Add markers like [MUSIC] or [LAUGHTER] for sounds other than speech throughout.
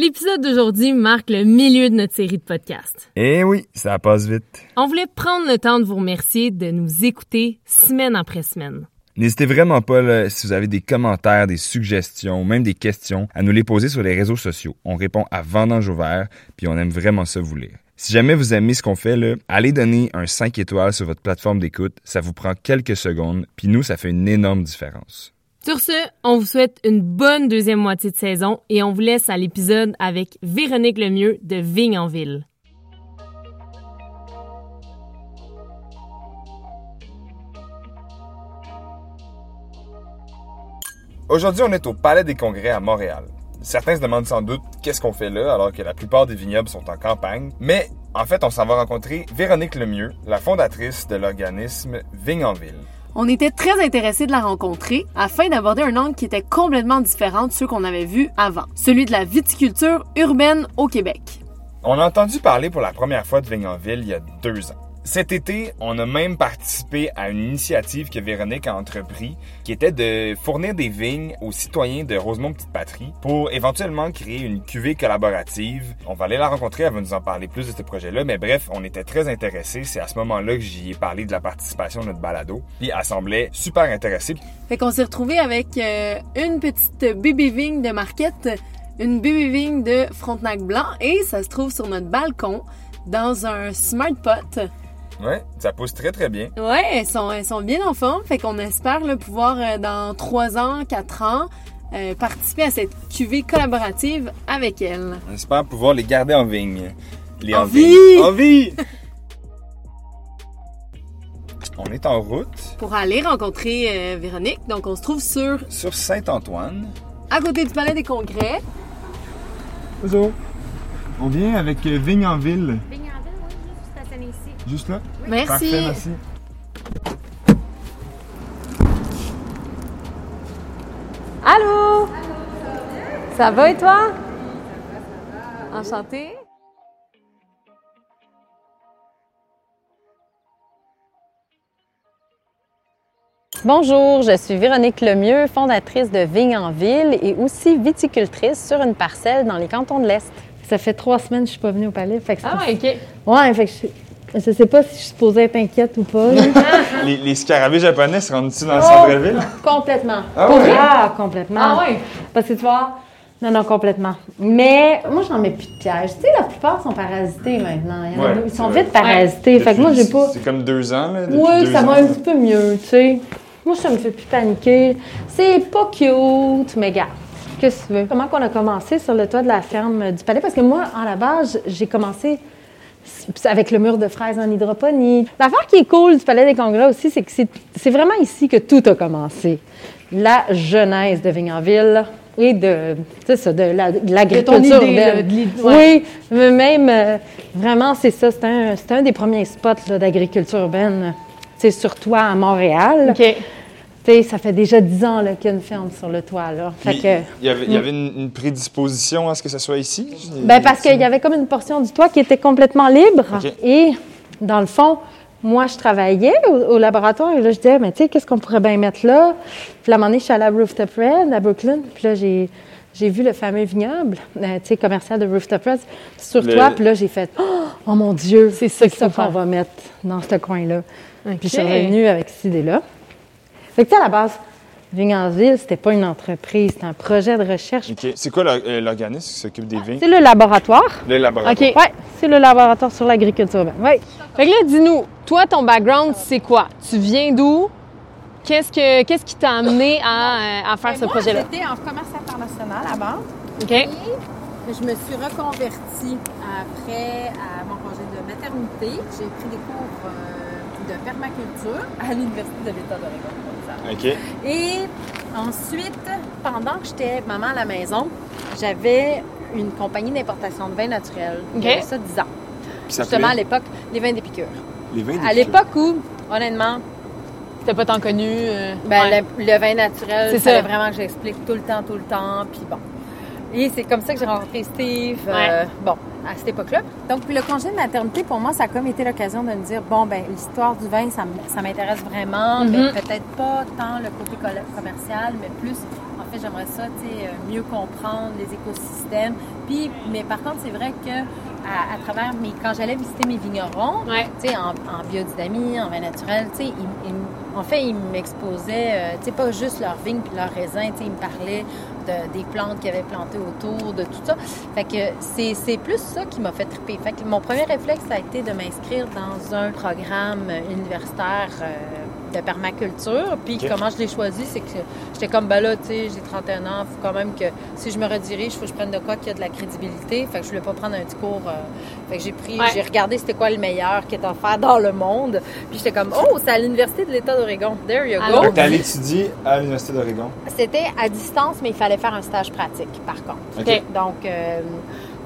L'épisode d'aujourd'hui marque le milieu de notre série de podcasts. Eh oui, ça passe vite. On voulait prendre le temps de vous remercier de nous écouter semaine après semaine. N'hésitez vraiment pas, là, si vous avez des commentaires, des suggestions, même des questions, à nous les poser sur les réseaux sociaux. On répond à vendange ouvert, puis on aime vraiment ça vous lire. Si jamais vous aimez ce qu'on fait, là, allez donner un 5 étoiles sur votre plateforme d'écoute. Ça vous prend quelques secondes, puis nous, ça fait une énorme différence. Sur ce, on vous souhaite une bonne deuxième moitié de saison et on vous laisse à l'épisode avec Véronique Lemieux de Vigne en Ville. Aujourd'hui, on est au Palais des Congrès à Montréal. Certains se demandent sans doute qu'est-ce qu'on fait là alors que la plupart des vignobles sont en campagne, mais en fait, on s'en va rencontrer Véronique Lemieux, la fondatrice de l'organisme Vigne en Ville. On était très intéressés de la rencontrer afin d'aborder un angle qui était complètement différent de ceux qu'on avait vus avant, celui de la viticulture urbaine au Québec. On a entendu parler pour la première fois de Vigne en Ville il y a deux ans. Cet été, on a même participé à une initiative que Véronique a entrepris, qui était de fournir des vignes aux citoyens de Rosemont Petite Patrie pour éventuellement créer une cuvée collaborative. On va aller la rencontrer, elle va nous en parler plus de ce projet-là, mais bref, on était très intéressés. C'est à ce moment-là que j'y ai parlé de la participation de notre balado, puis elle semblait super intéressée. Fait qu'on s'est retrouvé avec euh, une petite bébé vigne de Marquette, une bébé vigne de Frontenac Blanc, et ça se trouve sur notre balcon dans un smart pot. Ouais, ça pousse très très bien. Ouais, elles sont, elles sont bien en forme. Fait qu'on espère là, pouvoir, euh, dans 3 ans, 4 ans, euh, participer à cette cuvée collaborative avec elles. On espère pouvoir les garder en vigne. Les En vigne. vie! En vie! [LAUGHS] On est en route Pour aller rencontrer euh, Véronique. Donc, on se trouve sur, sur Saint-Antoine. à côté du Palais des Congrès. Bonjour. On vient avec Vigne en Ville. Vigne Juste là? Merci. Parfait, merci. Allô? Ça va et toi? Enchantée. Bonjour, je suis Véronique Lemieux, fondatrice de Vigne en Ville et aussi viticultrice sur une parcelle dans les cantons de l'Est. Ça fait trois semaines que je suis pas venue au palais. Fait que Ah ouais, OK. Ouais, fait que je, je sais pas si je suis supposée être inquiète ou pas. [LAUGHS] Les, les scarabées japonais se rendent-ils dans le Oh! centre-ville? complètement. Ah Pour vrai? Ah, complètement. Ah ouais? Parce que tu vois, non, non, complètement. Mais moi, j'en mets plus de pièges. Tu sais, la plupart sont parasités maintenant. Il y en a Ouais, deux- ils sont vrai. vite parasités. Fait que moi, j'ai pas. C'est comme deux ans, là. Oui, deux ça ans. va un petit peu mieux, tu sais. Moi, ça me fait plus paniquer. C'est pas cute, mais gars, qu'est-ce que tu veux? Comment qu'on a commencé sur le toit de la ferme du palais? Parce que moi, en la base, j'ai commencé avec le mur de fraises en hydroponie. L'affaire qui est cool du Palais des Congrès aussi, c'est que c'est c'est vraiment ici que tout a commencé. La genèse de Vignanville et de, tu sais ça, de la- de l'agriculture de l'idée, Oui, mais même, euh, vraiment, c'est ça. C'était un, des premiers spots d'agriculture urbaine, tu sais, sur toit à Montréal. Tu sais, ça fait déjà dix ans là, qu'il y a une ferme sur le toit. Là. Fait Puis, que, Il y avait, il y avait une, une prédisposition à ce que ce soit ici? ben parce qu'il y avait comme une portion du toit qui était complètement libre. Et dans le fond, moi, je travaillais au, au laboratoire et là, je disais, mais tu sais, qu'est-ce qu'on pourrait bien mettre là? Puis là, à un moment donné, je suis allée à Rooftop Red à Brooklyn. Puis là, j'ai, j'ai vu le fameux vignoble, euh, tu sais, commercial de Rooftop Red sur Le- toi. Puis là, j'ai fait, oh mon Dieu, c'est ça, qu'on va mettre dans ce coin-là? Puis je suis revenue avec cette idée-là. Fait que, tu sais, à la base, Vigne-en-Ville, c'était pas une entreprise, c'était un projet de recherche. OK. C'est quoi euh, l'organisme qui s'occupe des vignes? C'est le laboratoire. Le laboratoire. OK. Oui, c'est le laboratoire sur l'agriculture urbaine. Oui. Fait que là, dis-nous, toi, ton background, c'est quoi? Tu viens d'où? Qu'est-ce, que, qu'est-ce qui t'a amené à, euh, à faire ce moi, projet-là? J'étais en commerce international avant. OK. Et je me suis reconvertie après à mon congé de maternité. J'ai pris des cours euh, de permaculture à l'Université de l'État d'Oregon. Comme ça. OK. Et ensuite, pendant que j'étais maman à la maison, j'avais une compagnie d'importation de vins naturels. OK. J'avais ça 10 ans. Ça Justement, à l'époque, les vins d'épicure. les vins À des l'époque où, honnêtement, T'as pas tant connu. euh, Ben, ouais. le, le vin naturel, C'est ça. vraiment que j'explique tout le temps, tout le temps, puis bon. Et c'est comme ça que j'ai rencontré Steve, euh, bon, à cette époque-là. Donc, le congé de maternité, pour moi, ça a comme été l'occasion de me dire, bon, ben l'histoire du vin, ça, m'intéresse vraiment, mais Mhm. peut-être pas tant le côté commercial, mais plus, en fait, j'aimerais ça, tu sais, euh, mieux comprendre les écosystèmes. Puis, mais par contre, c'est vrai que à, à travers mes, quand j'allais visiter mes vignerons, Ouais. tu sais, en, en biodynamie, en vin naturel, tu sais, ils- ils- en fait, ils m'exposaient, euh, tu sais, pas juste leurs vignes puis leurs raisins, tu sais, ils me parlaient de- des plantes qu'ils avaient plantées autour, de tout ça. Fait que c'est c'est plus ça qui m'a fait triper. Fait que mon premier réflexe, ça a été de m'inscrire dans un programme universitaire euh, de permaculture. Puis comment je l'ai choisi, c'est que j'étais comme, ben là, tu sais, j'ai 31 ans, faut quand même que si je me redirige, faut que je prenne de quoi qui a de la crédibilité. Fait que je voulais pas prendre un petit cours. euh, fait que j'ai pris, Ouais. j'ai regardé c'était quoi le meilleur qui est offert dans le monde. Puis j'étais comme, oh, c'est à l'Université de l'État d'Oregon. There you Alors, go. T'es allé étudier à l'Université d'Oregon? C'était à distance, mais il fallait faire un stage pratique, par contre. OK. Donc, euh,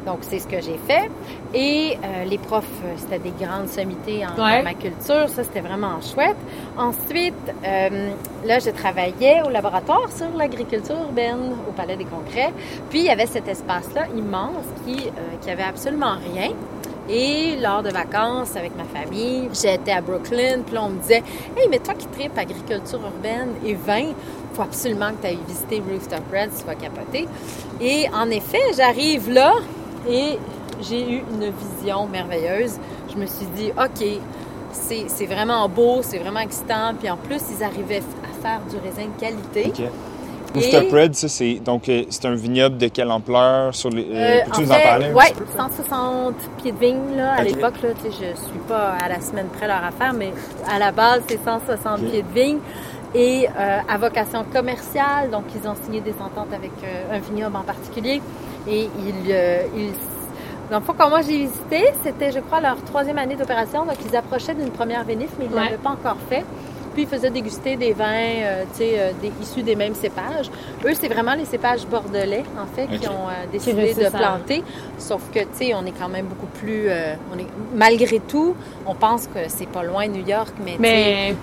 donc c'est ce que j'ai fait. Et euh, les profs, euh, c'était des grandes sommités en Ouais. permaculture. Ça, c'était vraiment chouette. Ensuite, euh, là, je travaillais au laboratoire sur l'agriculture urbaine au Palais des Congrès. Puis, il y avait cet espace-là immense qui, euh, qui avait absolument rien. Et lors de vacances avec ma famille, j'étais à Brooklyn, puis là, on me disait Hey, mais toi qui tripes agriculture urbaine et vin, faut absolument que tu ailles visiter Rooftop Red, tu vas capoter. Et en effet, j'arrive là et j'ai eu une vision merveilleuse. Je me suis dit OK, c'est vraiment beau, c'est vraiment excitant. Puis en plus, ils arrivaient à faire du raisin de qualité. OK. Et- Rooftop Red, ça, c'est donc euh, c'est un vignoble de quelle ampleur sur les. euh, Euh, Peux-tu en nous en parler peu? 160 pieds de vigne là, à l'époque. Là, tu je suis pas à la semaine près leur affaire, mais à la base, c'est 160 Ok. pieds de vigne. Et euh, à vocation commerciale, donc ils ont signé des ententes avec euh, un vignoble en particulier. Et ils, euh, ils dans le fond, quand moi j'ai visité, c'était, je crois, leur troisième année d'opération. Donc, ils approchaient d'une première vinif, mais ils ne Ouais. l'avaient pas encore fait. Puis, ils faisaient déguster des vins, euh, tu sais, euh, des, issus des mêmes cépages. Eux, c'est vraiment les cépages bordelais, en fait, qui ont euh, décidé de planter. Sauf que, tu sais, on est quand même beaucoup plus... euh, on est, malgré tout, on pense que c'est pas loin New York, mais, tu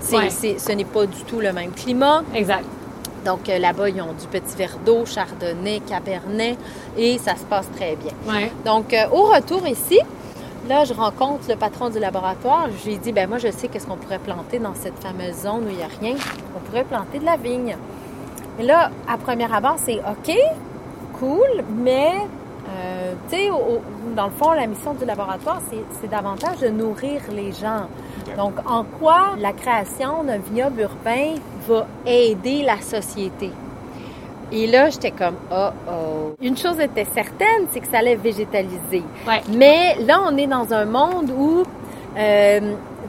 sais, Mais, ouais, ce n'est pas du tout le même climat. exact. Donc, euh, là-bas, ils ont du petit verre d'eau, chardonnay, cabernet, et ça se passe très bien. Ouais. Donc, euh, au retour ici, là, je rencontre le patron du laboratoire. Je lui ai dit, ben moi, je sais qu'est-ce qu'on pourrait planter dans cette fameuse zone où il n'y a rien. On pourrait planter de la vigne. Et là, à première abord, c'est OK, cool, mais, euh, tu sais, dans le fond, la mission du laboratoire, c'est- davantage de nourrir les gens. Donc, en quoi la création d'un vignoble urbain va aider la société? Et là, j'étais comme, oh oh. Une chose était certaine, c'est que ça allait végétaliser. Ouais. Mais là, on est dans un monde où, euh,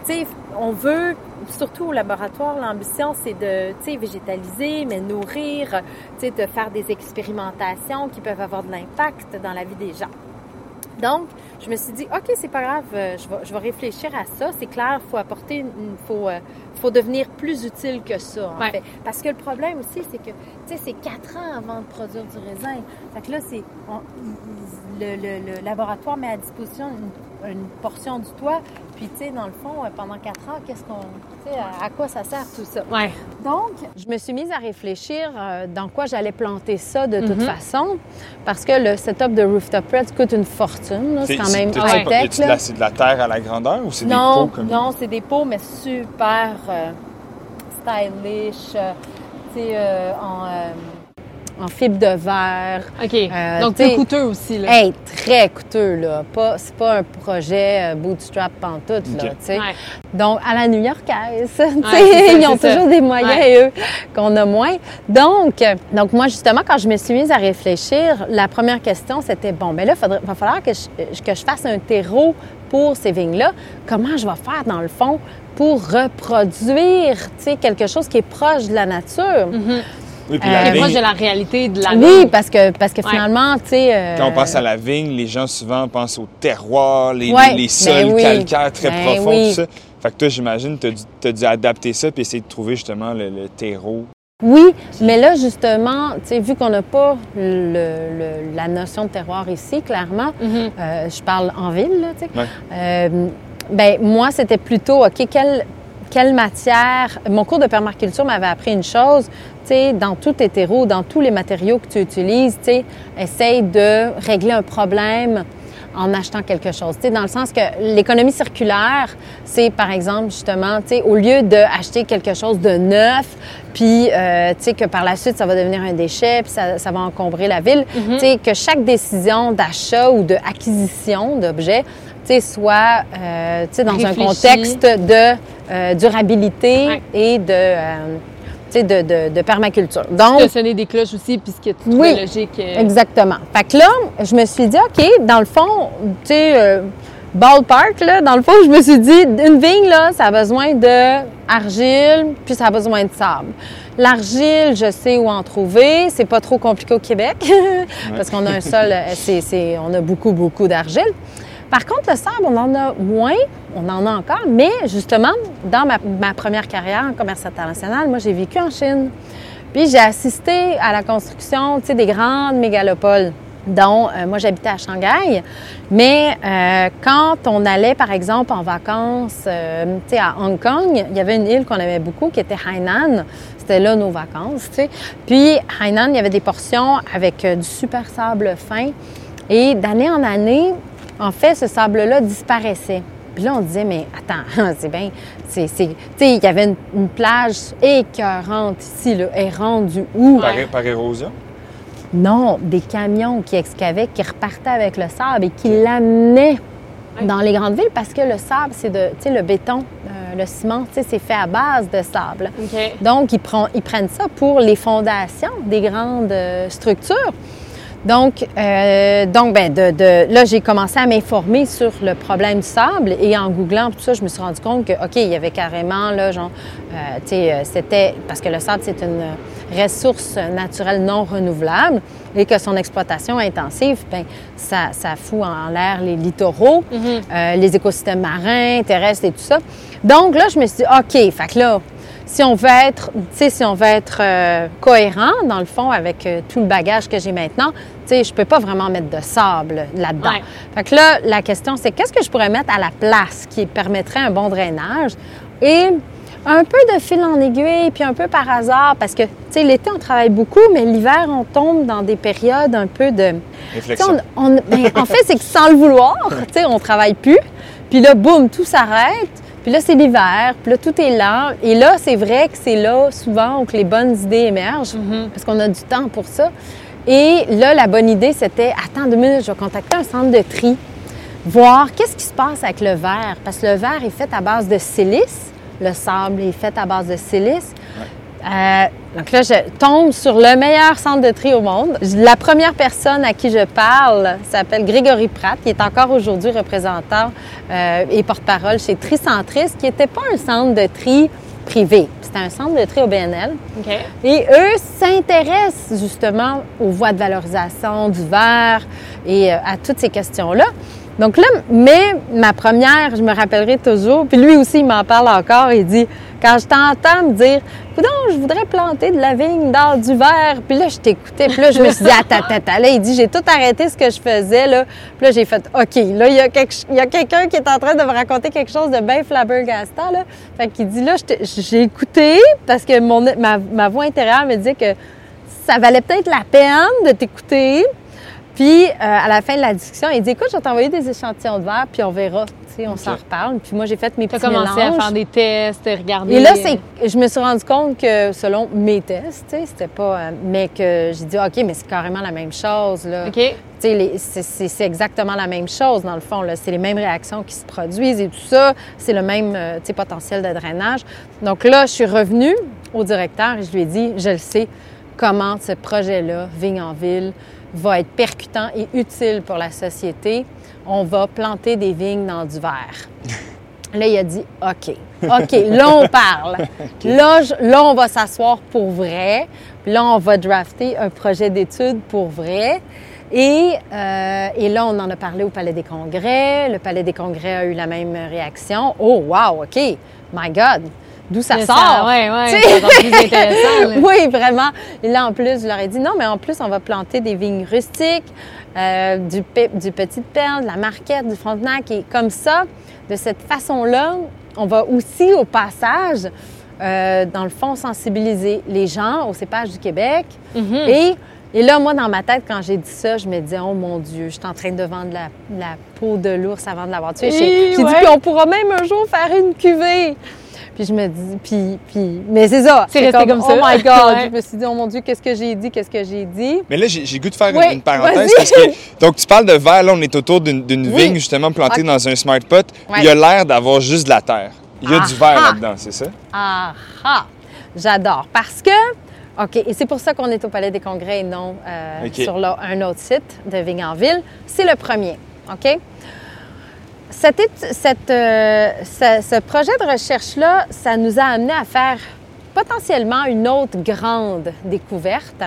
tu sais, on veut, surtout au laboratoire, l'ambition, c'est de, tu sais, végétaliser, mais nourrir, tu sais, de faire des expérimentations qui peuvent avoir de l'impact dans la vie des gens. Donc, je me suis dit, OK, c'est pas grave, euh, je vais, je vais réfléchir à ça. C'est clair, il faut apporter, une, faut, euh, faut devenir plus utile que ça, en Ouais. fait. Parce que le problème aussi, c'est que, tu sais, c'est quatre ans avant de produire du raisin. Fait que là, c'est, le, le- le laboratoire met à disposition une, une portion du toit. Puis, tu sais, dans le fond, euh, pendant quatre ans, qu'est-ce qu'on, tu sais, à, à quoi ça sert tout ça? Ouais. Donc, je me suis mise à réfléchir euh, dans quoi j'allais planter ça de toute Mhm. façon, parce que le setup de Rooftop Red coûte une fortune. là. C'est quand même là. la- C'est de la terre à la grandeur ou c'est des Non, pots comme non, c'est des pots, mais super euh, stylish, euh, tu sais, euh, en, euh, en fibre de verre. OK. Euh, Donc, plus coûteux aussi, là. Hey, très coûteux, là. Pas, c'est pas un projet euh, bootstrap pantoute, là, Ok. tu sais. Ouais. Donc, à la new-yorkaise, [LAUGHS] tu sais, c'est ça, ils ont c'est ça. toujours des moyens, eux, qu'on a moins. Donc, donc, moi, justement, quand je me suis mise à réfléchir, la première question, c'était, bon, mais là, il va falloir que je, que je fasse un terreau pour ces vignes-là. Comment je vais faire, dans le fond, pour reproduire, tu sais, quelque chose qui est proche de la nature? Oui, puis Euh, la Qui est vigne, proche de la réalité de la Oui, vigne. parce que, parce que Ouais. finalement, tu sais... euh, quand on pense à la vigne, les gens souvent pensent au terroir, les, Ouais, les ben sols oui. calcaires très Ben profonds, oui. tout ça. Fait que toi, j'imagine, tu as, dû adapter ça puis essayer de trouver justement le, le terreau. Oui, mais là, justement, tu sais, vu qu'on n'a pas le- le- la notion de terroir ici, clairement, Mhm. euh, je parle en ville, là, tu sais. Ouais. Euh, ben, moi, c'était plutôt, OK, quelle, quelle matière... Mon cours de permaculture m'avait appris une chose, sais, dans tout terreaux, dans tous les matériaux que tu utilises, tu sais, essaye de régler un problème en achetant quelque chose. Tu sais, dans le sens que l'économie circulaire, c'est par exemple justement, tu sais, au lieu d'acheter quelque chose de neuf, puis euh, tu sais que par la suite ça va devenir un déchet, puis ça, ça va encombrer la ville, Mhm. tu sais que chaque décision d'achat ou d'acquisition d'objets, tu sais, soit euh, tu sais dans un contexte de euh, durabilité Ouais. et de euh, de, de, de permaculture. Donc, Tu as sonné des cloches aussi, puisque tu trouvais Oui, logique. euh, Exactement. Fait que là, je me suis dit, OK, dans le fond, tu sais, euh, ballpark, là, dans le fond, je me suis dit, une vigne, là, ça a besoin de argile, puis ça a besoin de sable. L'argile, je sais où en trouver. C'est pas trop compliqué au Québec, [LAUGHS] parce qu'on a un sol, euh, c'est, c'est- on a beaucoup, beaucoup d'argile. Par contre, le sable, on en a moins, on en a encore, mais justement, dans ma, première carrière en commerce international, moi, j'ai vécu en Chine. Puis j'ai assisté à la construction, des grandes mégalopoles dont euh, moi j'habitais à Shanghai. Mais euh, quand on allait, par exemple, en vacances, euh, à Hong Kong, il y avait une île qu'on aimait beaucoup qui était Hainan. C'était là nos vacances. Puis Hainan, il y avait des portions avec du super sable fin. Et d'année en année, en fait, ce sable-là disparaissait. Puis là, on disait, mais attends, [LAUGHS] c'est bien, c'est, c'est- tu sais, il y avait une, une plage écœurante ici, là, elle est rendue où? Par, par érosion? Non, des camions qui excavaient, qui repartaient avec le sable et qui l'amenaient dans les grandes villes parce que le sable, c'est de, tu sais, le béton, euh, le ciment, tu sais, c'est fait à base de sable. OK. Donc, ils, prend- ils prennent ça pour les fondations des grandes euh, structures. Donc, euh, donc ben, de, de- là, j'ai commencé à m'informer sur le problème du sable et en googlant tout ça, je me suis rendu compte que, OK, il y avait carrément, là, genre, euh, tu sais, euh, c'était, parce que le sable, c'est une ressource naturelle non renouvelable et que son exploitation intensive, ben, ça, ça fout en l'air les littoraux, euh, les écosystèmes marins, terrestres et tout ça. Donc là, je me suis dit, OK, fait que là, si on veut être, tu sais, si on veut être euh, cohérent, dans le fond, avec euh, tout le bagage que j'ai maintenant, tu sais, je peux pas vraiment mettre de sable là-dedans. Ouais. Fait que là, la question, c'est qu'est-ce que je pourrais mettre à la place qui permettrait un bon drainage? Et un peu de fil en aiguille, puis un peu par hasard, parce que, tu sais, l'été, on travaille beaucoup, mais l'hiver, on tombe dans des périodes un peu de... Réflexion. on- on- ben, en fait, c'est que sans le vouloir, [LAUGHS] tu sais, on travaille plus. Puis là, boum, tout s'arrête. Puis là, c'est l'hiver. Puis là, tout est lent. Et là, c'est vrai que c'est là, souvent, où que les bonnes idées émergent, parce qu'on a du temps pour ça. Et là, la bonne idée, c'était, attends deux minutes, je vais contacter un centre de tri, voir qu'est-ce qui se passe avec le verre. Parce que le verre est fait à base de silice. Le sable est fait à base de silice. Euh, donc là, je tombe sur le meilleur centre de tri au monde. La première personne à qui je parle s'appelle Grégory Pratt, qui est encore aujourd'hui représentant euh, et porte-parole chez Tricentris, qui n'était pas un centre de tri privé. C'était un centre de tri au BNL. Et eux s'intéressent justement aux voies de valorisation du verre et euh, à toutes ces questions-là. Donc là, mais ma première, je me rappellerai toujours, puis lui aussi, il m'en parle encore, il dit, quand je t'entends me dire, non, je voudrais planter de la vigne dans du verre, puis là, je t'écoutais, puis là, je me suis dit, attends, attends, là, il dit, j'ai tout arrêté ce que je faisais, là, puis là, j'ai fait, OK, là, il y a, quelqu'un qui est en train de me raconter quelque chose de bien flabbergastant, là. Fait qu'il dit, là, j'ai écouté, parce que mon, ma, ma voix intérieure me disait que ça valait peut-être la peine de t'écouter. Puis, euh, à la fin de la discussion, il dit Écoute, je vais t'envoyer des échantillons de verre, puis on verra. Tu sais, on s'en reparle. Puis moi, j'ai fait mes Tu as petits commencé mélanges. à faire des tests, regarder. Et là, c'est, je me suis rendu compte que selon mes tests, tu sais, c'était pas. euh, mais que j'ai dit OK, mais c'est carrément la même chose. Là. OK. Tu sais, les- c'est, exactement la même chose, dans le fond. Là. C'est les mêmes réactions qui se produisent et tout ça. C'est le même euh, tu sais, potentiel de drainage. Donc là, je suis revenue au directeur et je lui ai dit Je le sais, comment ce projet-là, Vigne en ville, va être percutant et utile pour la société. On va planter des vignes dans du verre. Là, il a dit OK. OK, là, on parle. [LAUGHS] Là, je- là, on va s'asseoir pour vrai. Puis là, on va drafter un projet d'étude pour vrai. Et, euh, et là, on en a parlé au Palais des Congrès. Le Palais des Congrès a eu la même réaction. Oh, wow, OK. My God. D'où ça sort? ouais, ouais. Plus intéressant. [LAUGHS] oui, vraiment. Et là, en plus, je leur ai dit non, mais en plus, on va planter des vignes rustiques, euh, du, du Petite Perle, de la Marquette, du Frontenac. Et comme ça, de cette façon-là, on va aussi, au passage, euh, dans le fond, sensibiliser les gens au cépage du Québec Mhm. et Et là, moi, dans ma tête, quand j'ai dit ça, je me disais, oh mon Dieu, je suis en train de vendre la, la peau de l'ours avant de l'avoir tué. J'ai j'ai ouais. dit, puis on pourra même un jour faire une cuvée. Puis je me dis, puis, puis, mais c'est ça. C'est resté comme ça. Oh my God. [LAUGHS] Ouais. Je me suis dit, oh mon Dieu, qu'est-ce que j'ai dit, qu'est-ce que j'ai dit? Mais là, j'ai le goût de faire une- Oui, une, parenthèse parce que donc tu parles de verre, là on est autour d'une Oui. vigne justement plantée dans un smart pot. Ouais. Il y a l'air d'avoir juste de la terre. Il y a du verre là-dedans, c'est ça? Ah ah! J'adore. Parce que, OK, et c'est pour ça qu'on est au Palais des Congrès et non euh, sur là, un autre site de Vignanville. C'est le premier, OK? Euh, ce, ce projet de recherche-là, ça nous a amené à faire potentiellement une autre grande découverte.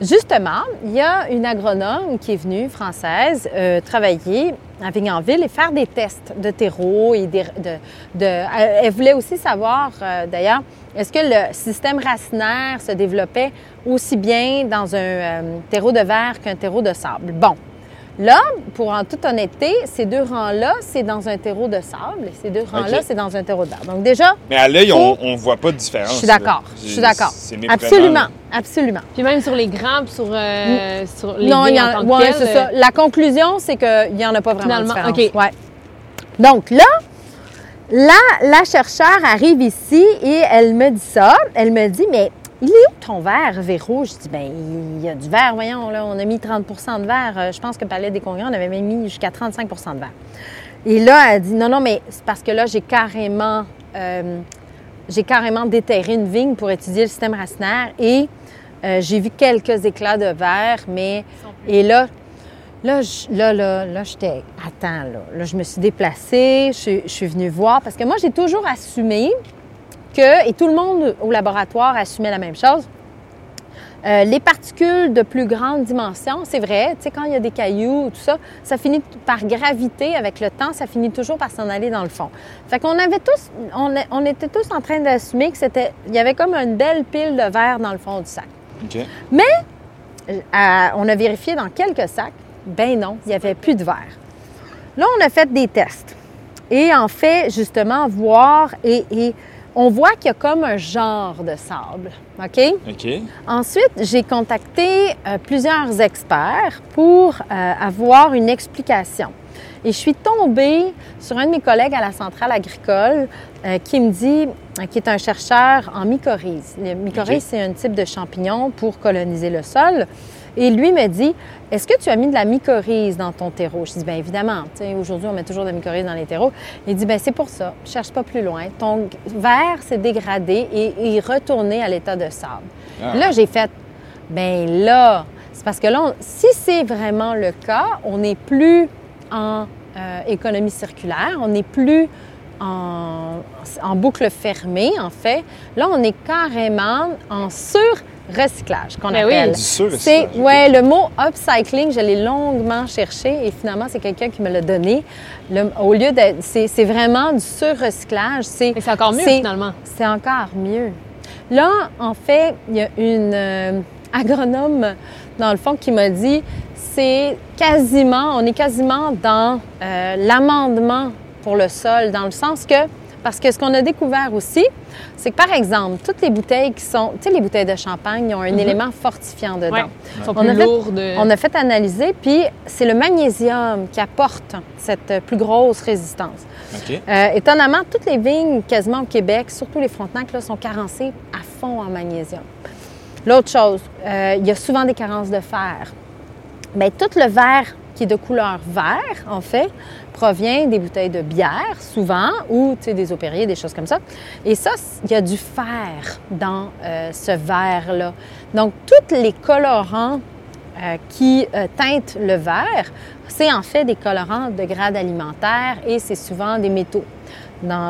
Justement, il y a une agronome qui est venue, française, euh, travailler à Vignanville et faire des tests de terreau et de- elle voulait aussi savoir, euh, d'ailleurs, est-ce que le système racinaire se développait aussi bien dans un euh, terreau de verre qu'un terreau de sable? Bon, là, pour en toute honnêteté, ces deux rangs-là, c'est dans un terreau de sable et ces deux rangs-là, c'est dans un terreau de verre. Donc déjà, Mais à l'œil, on, on voit pas de différence. je suis d'accord, je suis d'accord. Absolument, absolument. Puis même sur les grands, puis sur, euh, sur les non, il y en que ouais, c'est ça. La conclusion, c'est qu'il n'y en a pas vraiment Finalement, de différence. OK. Ouais. Donc là, là, la chercheure arrive ici et elle me dit ça. Elle me dit, mais il est où ton verre, Véro? Je dis, ben il y a du verre, voyons, là, on a mis 30% de verre. Euh, Je pense que Palais des Congrès, on avait même mis jusqu'à 35% de verre. Et là, elle dit, non, non, mais c'est parce que là, j'ai carrément, euh, j'ai carrément déterré une vigne pour étudier le système racinaire et euh, j'ai vu quelques éclats de verre, mais... Et là, Là, je, là, là, là, j'étais. Attends, là. Là, je me suis déplacée, je suis venue voir parce que moi, j'ai toujours assumé que, et tout le monde au laboratoire assumait la même chose, euh, les particules de plus grande dimension, c'est vrai, tu sais, quand il y a des cailloux, tout ça, ça finit par graviter avec le temps, ça finit toujours par s'en aller dans le fond. Fait qu'on avait tous, on, était tous en train d'assumer que c'était, il y avait comme une belle pile de verre dans le fond du sac. OK. Euh, on a vérifié dans quelques sacs. Ben non, il n'y avait plus de verre. Là, on a fait des tests. Et en fait, justement, voir et, et on voit qu'il y a comme un genre de sable. OK? OK. Ensuite, j'ai contacté euh, plusieurs experts pour euh, avoir une explication. Et je suis tombée sur un de mes collègues à la centrale agricole euh, qui me dit, qui est un chercheur en mycorhize. Le mycorhize, c'est un type de champignon pour coloniser le sol. Et lui me dit, est-ce que tu as mis de la mycorhize dans ton terreau? Je dis, bien évidemment. Aujourd'hui, on met toujours de la mycorhize dans les terreaux. Il dit, ben c'est pour ça. Cherche pas plus loin. Ton verre s'est dégradé et est retourné à l'état de sable. Ah. Là, j'ai fait, ben là, c'est parce que là, on- si c'est vraiment le cas, on n'est plus en euh, économie circulaire, on n'est plus en, en boucle fermée, en fait. Là, on est carrément en sur-recyclage, qu'on Ben oui. appelle. Du sur-recyclage, C'est, ouais, le mot upcycling, je l'ai longuement cherché et finalement, c'est quelqu'un qui me l'a donné. Le- au lieu de. C'est, c'est vraiment du sur-recyclage. C'est, Mais c'est encore mieux, c'est- finalement. c'est encore mieux. Là, en fait, il y a une euh, agronome, dans le fond, qui m'a dit c'est quasiment, on est quasiment dans euh, l'amendement pour le sol, dans le sens que, parce que ce qu'on a découvert aussi, c'est que, par exemple, toutes les bouteilles qui sont, tu sais, les bouteilles de champagne, ils ont un élément fortifiant dedans. Ouais. Ils sont On plus a fait-. On a fait analyser, puis c'est le magnésium qui apporte cette euh, plus grosse résistance. Euh, étonnamment, toutes les vignes quasiment au Québec, surtout les Frontenac, là, sont carencées à fond en magnésium. L'autre chose, euh, il y a souvent des carences de fer. Bien, tout le verre qui est de couleur vert, en fait, provient des bouteilles de bière, souvent, ou des opériers, des choses comme ça. Et ça, il y a du fer dans euh, ce verre-là. Donc, tous les colorants euh, qui euh, teintent le verre, c'est en fait des colorants de grade alimentaire et c'est souvent des métaux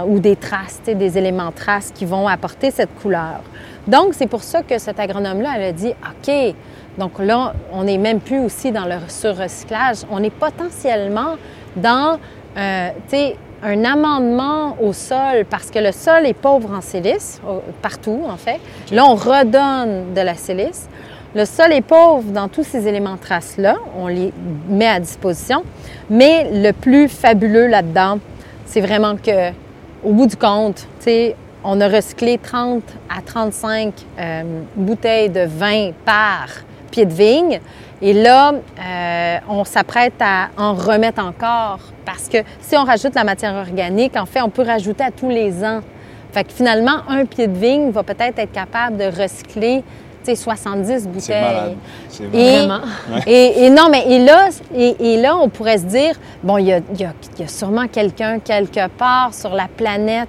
ou des traces, des éléments traces qui vont apporter cette couleur. Donc, c'est pour ça que cet agronome-là, elle a dit, OK, donc là, on n'est même plus aussi dans le sur-recyclage, on est potentiellement dans, euh, un amendement au sol parce que le sol est pauvre en silice, partout en fait. Là, on redonne de la silice. Le sol est pauvre dans tous ces éléments traces-là, on les met à disposition. Mais le plus fabuleux là-dedans, c'est vraiment que, au bout du compte, tu sais, on a recyclé 30 à 35 euh, bouteilles de vin par pieds de vigne. Et là, euh, on s'apprête à en remettre encore parce que si on rajoute la matière organique, en fait, on peut rajouter à tous les ans. Fait que finalement, un pied de vigne va peut-être être capable de recycler tu sais, 70 bouteilles. C'est malade. C'est Et. Vraiment. et, et non, mais et là, et, et là, on pourrait se dire, bon, il y a, il y a- il y a sûrement quelqu'un quelque part sur la planète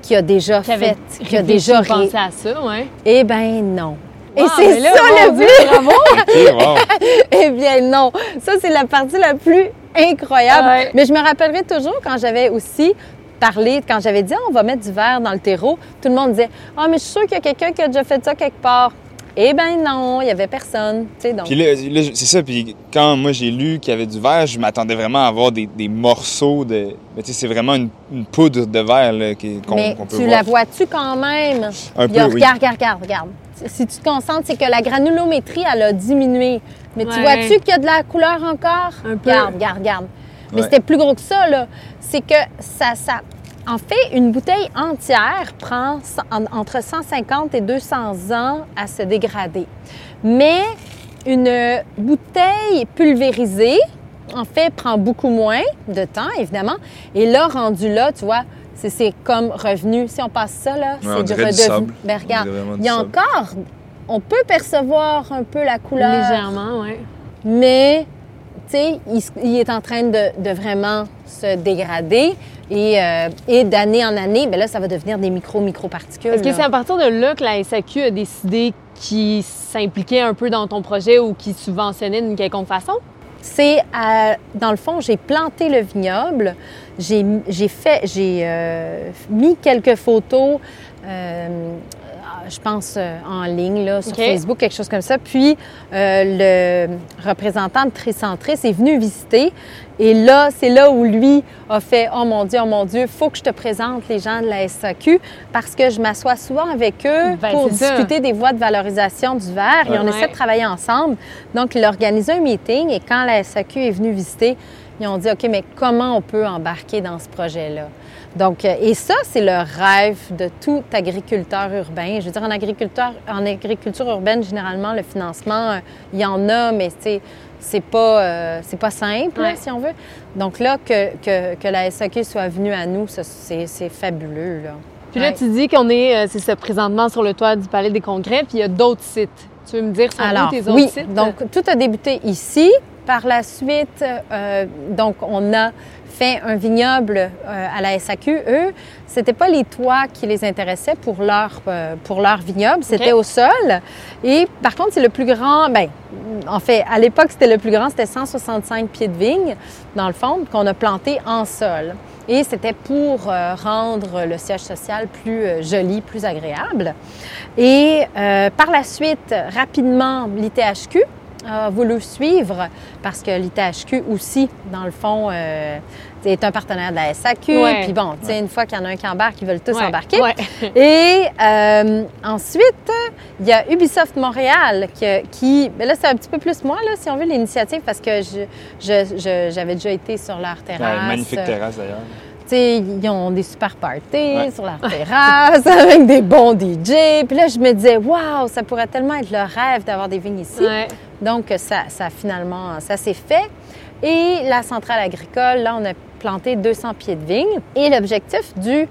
qui a déjà Qui fait, qui a déjà ou ré... pensé à ça, ouais. Eh bien, non. Et c'est ça le Dieu. Bravo! OK, wow. [LAUGHS] Eh bien, non. Ça, c'est la partie la plus incroyable. Ouais. Mais je me rappellerai toujours quand j'avais aussi parlé, quand j'avais dit, Ah, on va mettre du verre dans le terreau, tout le monde disait, ah, mais je suis sûre qu'il y a quelqu'un qui a déjà fait ça quelque part. Eh bien, non, il n'y avait personne. Tu donc. Puis là, là, c'est ça. Puis quand moi j'ai lu qu'il y avait du verre, je m'attendais vraiment à avoir des, des morceaux de. Mais tu sais, c'est vraiment une, une poudre de verre qu'on peut tu voir. la vois-tu quand même? Un a- peu, oui. Regarde, regarde, regarde, regarde. Si tu te concentres, c'est que la granulométrie, elle a diminué. Mais tu vois-tu qu'il y a de la couleur encore? Un peu. Regarde, regarde, regarde. Mais Ouais. c'était plus gros que ça, là. C'est que ça, ça... En fait, une bouteille entière prend entre 150 et 200 ans à se dégrader. Mais une bouteille pulvérisée, en fait, prend beaucoup moins de temps, évidemment. Et là, rendu là, tu vois, c'est- comme revenu. Si on passe ça, là, Ouais, c'est du redevenu. Ben, regarde, il y a sable. encore... On peut percevoir un peu la couleur Légèrement, ouais. mais tu sais, il, est en train de, de vraiment se dégrader et, euh, et d'année en année, ben là, ça va devenir des micro-micro-particules. Est-ce que c'est à partir de là que la SAQ a décidé qu'il s'impliquait un peu dans ton projet ou qu'il subventionnait d'une quelconque façon? C'est, à- dans le fond, j'ai planté le vignoble, j'ai fait, j'ai euh, mis quelques photos, euh, je pense euh, en ligne là, sur OK. Facebook, quelque chose comme ça. Puis le représentant de Tricentrice est venu visiter. Et là, c'est là où lui a fait Oh mon Dieu, oh mon Dieu, faut que je te présente les gens de la SAQ parce que je m'assois souvent avec eux Ben, pour ça. discuter des voies de valorisation du verre et on essaie de travailler ensemble. Donc, il a organisé un meeting et quand la SAQ est venue visiter, ils ont dit OK, mais comment on peut embarquer dans ce projet-là? Donc, euh, et ça, c'est le rêve de tout agriculteur urbain. Je veux dire, en, agriculteur, en agriculture urbaine, généralement, le financement, euh, il y en a, mais c'est c'est pas, euh, c'est pas simple, là, si on veut. Donc là, que, que, que la SAQ soit venue à nous, c'est c'est fabuleux. Là. Puis là, Ouais. tu dis qu'on est, euh, c'est ça, présentement sur le toit du Palais des Congrès, puis il y a d'autres sites. Tu veux me dire, où Alors, tes autres oui, sites? donc tout a débuté ici. Par la suite, euh, donc on a fait un vignoble euh, à la SAQ. Eux, c'était pas les toits qui les intéressaient pour leur euh, pour leur vignoble, c'était au sol. Et par contre, c'est le plus grand. Ben, en fait, à l'époque, c'était le plus grand, c'était 165 pieds de vigne dans le fond qu'on a planté en sol. Et c'était pour euh, rendre le siège social plus euh, joli, plus agréable. Et euh, par la suite, rapidement, l'ITHQ a voulu suivre parce que l'ITHQ aussi, dans le fond, euh, est un partenaire de la SAQ. Ouais. Puis bon, tu sais, une fois qu'il y en a un qui embarque, ils veulent tous Ouais, embarquer. ouais. [LAUGHS] Et euh, ensuite, il y a Ubisoft Montréal qui, qui ben là, c'est un petit peu plus moi, là, si on veut, l'initiative, parce que je, je- je- j'avais déjà été sur leur Ouais, terrasse. magnifique terrasse d'ailleurs. Ils ont des super parties Ouais. sur leur terrasse [LAUGHS] avec des bons DJ. Puis là, je me disais, waouh, ça pourrait tellement être le rêve d'avoir des vignes ici. Ouais. Donc, ça, ça finalement, ça s'est fait. Et la centrale agricole, là, on a planté 200 pieds de vigne. Et l'objectif du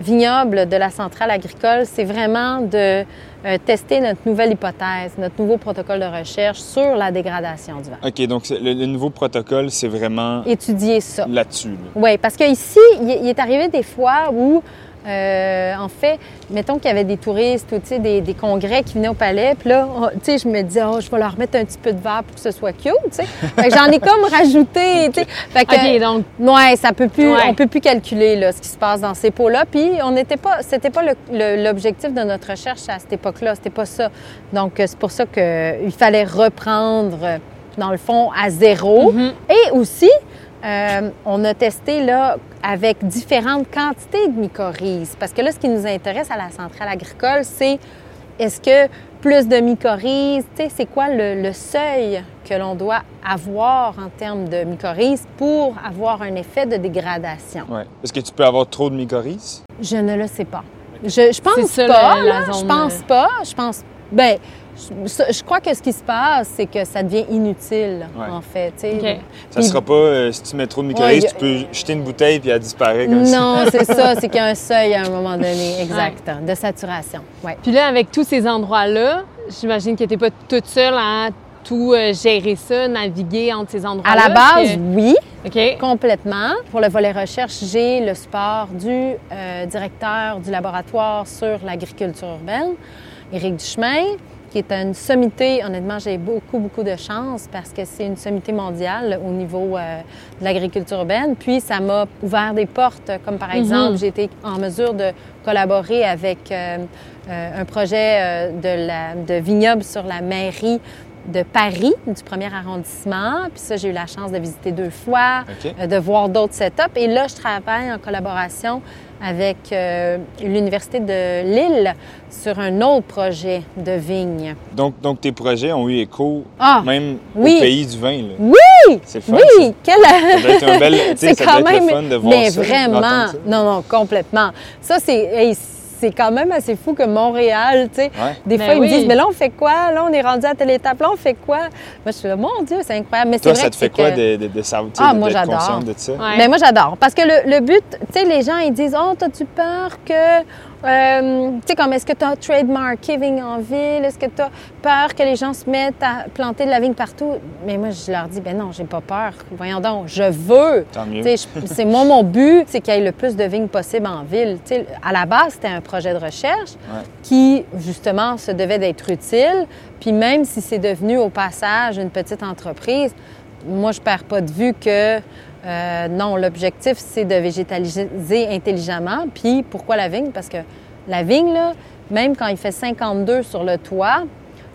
vignoble de la centrale agricole, c'est vraiment de euh, tester notre nouvelle hypothèse, notre nouveau protocole de recherche sur la dégradation du vent. OK, donc le, le nouveau protocole, c'est vraiment Étudier ça. là-dessus. là. Oui, parce qu'ici, il il est arrivé des fois où, euh, en fait, mettons qu'il y avait des touristes ou des, des congrès qui venaient au palais, puis là, on- sais, je me disais, oh, je vais leur mettre un petit peu de verre pour que ce soit cute, [LAUGHS] j'en ai comme rajouté, sais. Fait que, OK, donc, Ouais, ça peut plus, Ouais. on peut plus calculer là, ce qui se passe dans ces pots-là. Puis on n'était pas, c'était pas l'objectif de notre recherche à cette époque-là. C'était pas ça. Donc euh, c'est pour ça qu'il fallait reprendre euh, dans le fond à zéro. Mhm. Et aussi, euh, on a testé là avec différentes quantités de mycorhizes. Parce que là, ce qui nous intéresse à la centrale agricole, c'est est-ce que plus de mycorhizes, tu sais, c'est quoi le, le seuil que l'on doit avoir en termes de mycorhizes pour avoir un effet de dégradation? Ouais. Est-ce que tu peux avoir trop de mycorhizes? Je ne le sais pas. Je, je pense ça, pas, la- la là. zone, je pense pas. Je pense. Ben, Je, je crois que ce qui se passe, c'est que ça devient inutile, Ouais. en fait. tu sais. OK. Ça Puis- sera pas, euh, si tu mets trop de micro-ondes, Ouais, y a- tu peux jeter une bouteille puis elle disparaît comme ça. Non, [LAUGHS] c'est ça, c'est qu'il y a un [LAUGHS] seuil à un moment donné, exact, de saturation. Ouais. Puis là, avec tous ces endroits-là, j'imagine que tu pas toute seule à tout euh, gérer ça, naviguer entre ces endroits-là. À la base, que- oui, OK. complètement. Pour le volet recherche, j'ai le support du euh, directeur du laboratoire sur l'agriculture urbaine, Éric Duchemin, qui est une sommité. Honnêtement, j'ai beaucoup, beaucoup de chance parce que c'est une sommité mondiale au niveau euh, de l'agriculture urbaine. Puis, ça m'a ouvert des portes, comme par exemple, j'ai été en mesure de collaborer avec euh, euh, un projet de, la, de vignoble sur la mairie de Paris, du premier arrondissement. Puis ça, j'ai eu la chance de visiter deux fois, euh, de voir d'autres setups. Et là, je travaille en collaboration avec euh, l'Université de Lille sur un autre projet de vigne. Donc, donc, tes projets ont eu écho Ah, même oui. au pays du vin. Là. Oui! C'est fun. Oui! Quelle... Ça doit être un bel, [LAUGHS] tu sais, c'est quand même... fun de voir Mais ça, vraiment, ça. non, non, complètement. Ça, c'est... hey, c'est quand même assez fou que Montréal, tu sais, Ouais. des Ben fois, ils me disent, mais là, on fait quoi? Là, on est rendu à telle étape. Là, on fait quoi? Moi, je suis là, mon Dieu, c'est incroyable. Mais Toi, c'est vrai ça te fait quoi que- de, de, de savoir, tu sais, Ah, de- moi, j'adore. de ça? Ouais. Mais moi, j'adore. Parce que le, le but, tu sais, les gens, ils disent Oh, t'as-tu peur que. Euh, tu sais, comme est-ce que tu as trademarké vigne en ville? Est-ce que tu as peur que les gens se mettent à planter de la vigne partout? Mais moi, je leur dis Ben non, j'ai pas peur. Voyons donc, je veux. Tant mieux. C'est moi, mon but, c'est qu'il y ait le plus de vignes possible en ville. Tu sais, à la base, c'était un projet de recherche Ouais. qui, justement, se devait d'être utile. Puis même si c'est devenu au passage une petite entreprise, moi, je perds pas de vue que euh, non, l'objectif, c'est de végétaliser intelligemment. Puis pourquoi la vigne? Parce que la vigne, là, même quand il fait 52 sur le toit,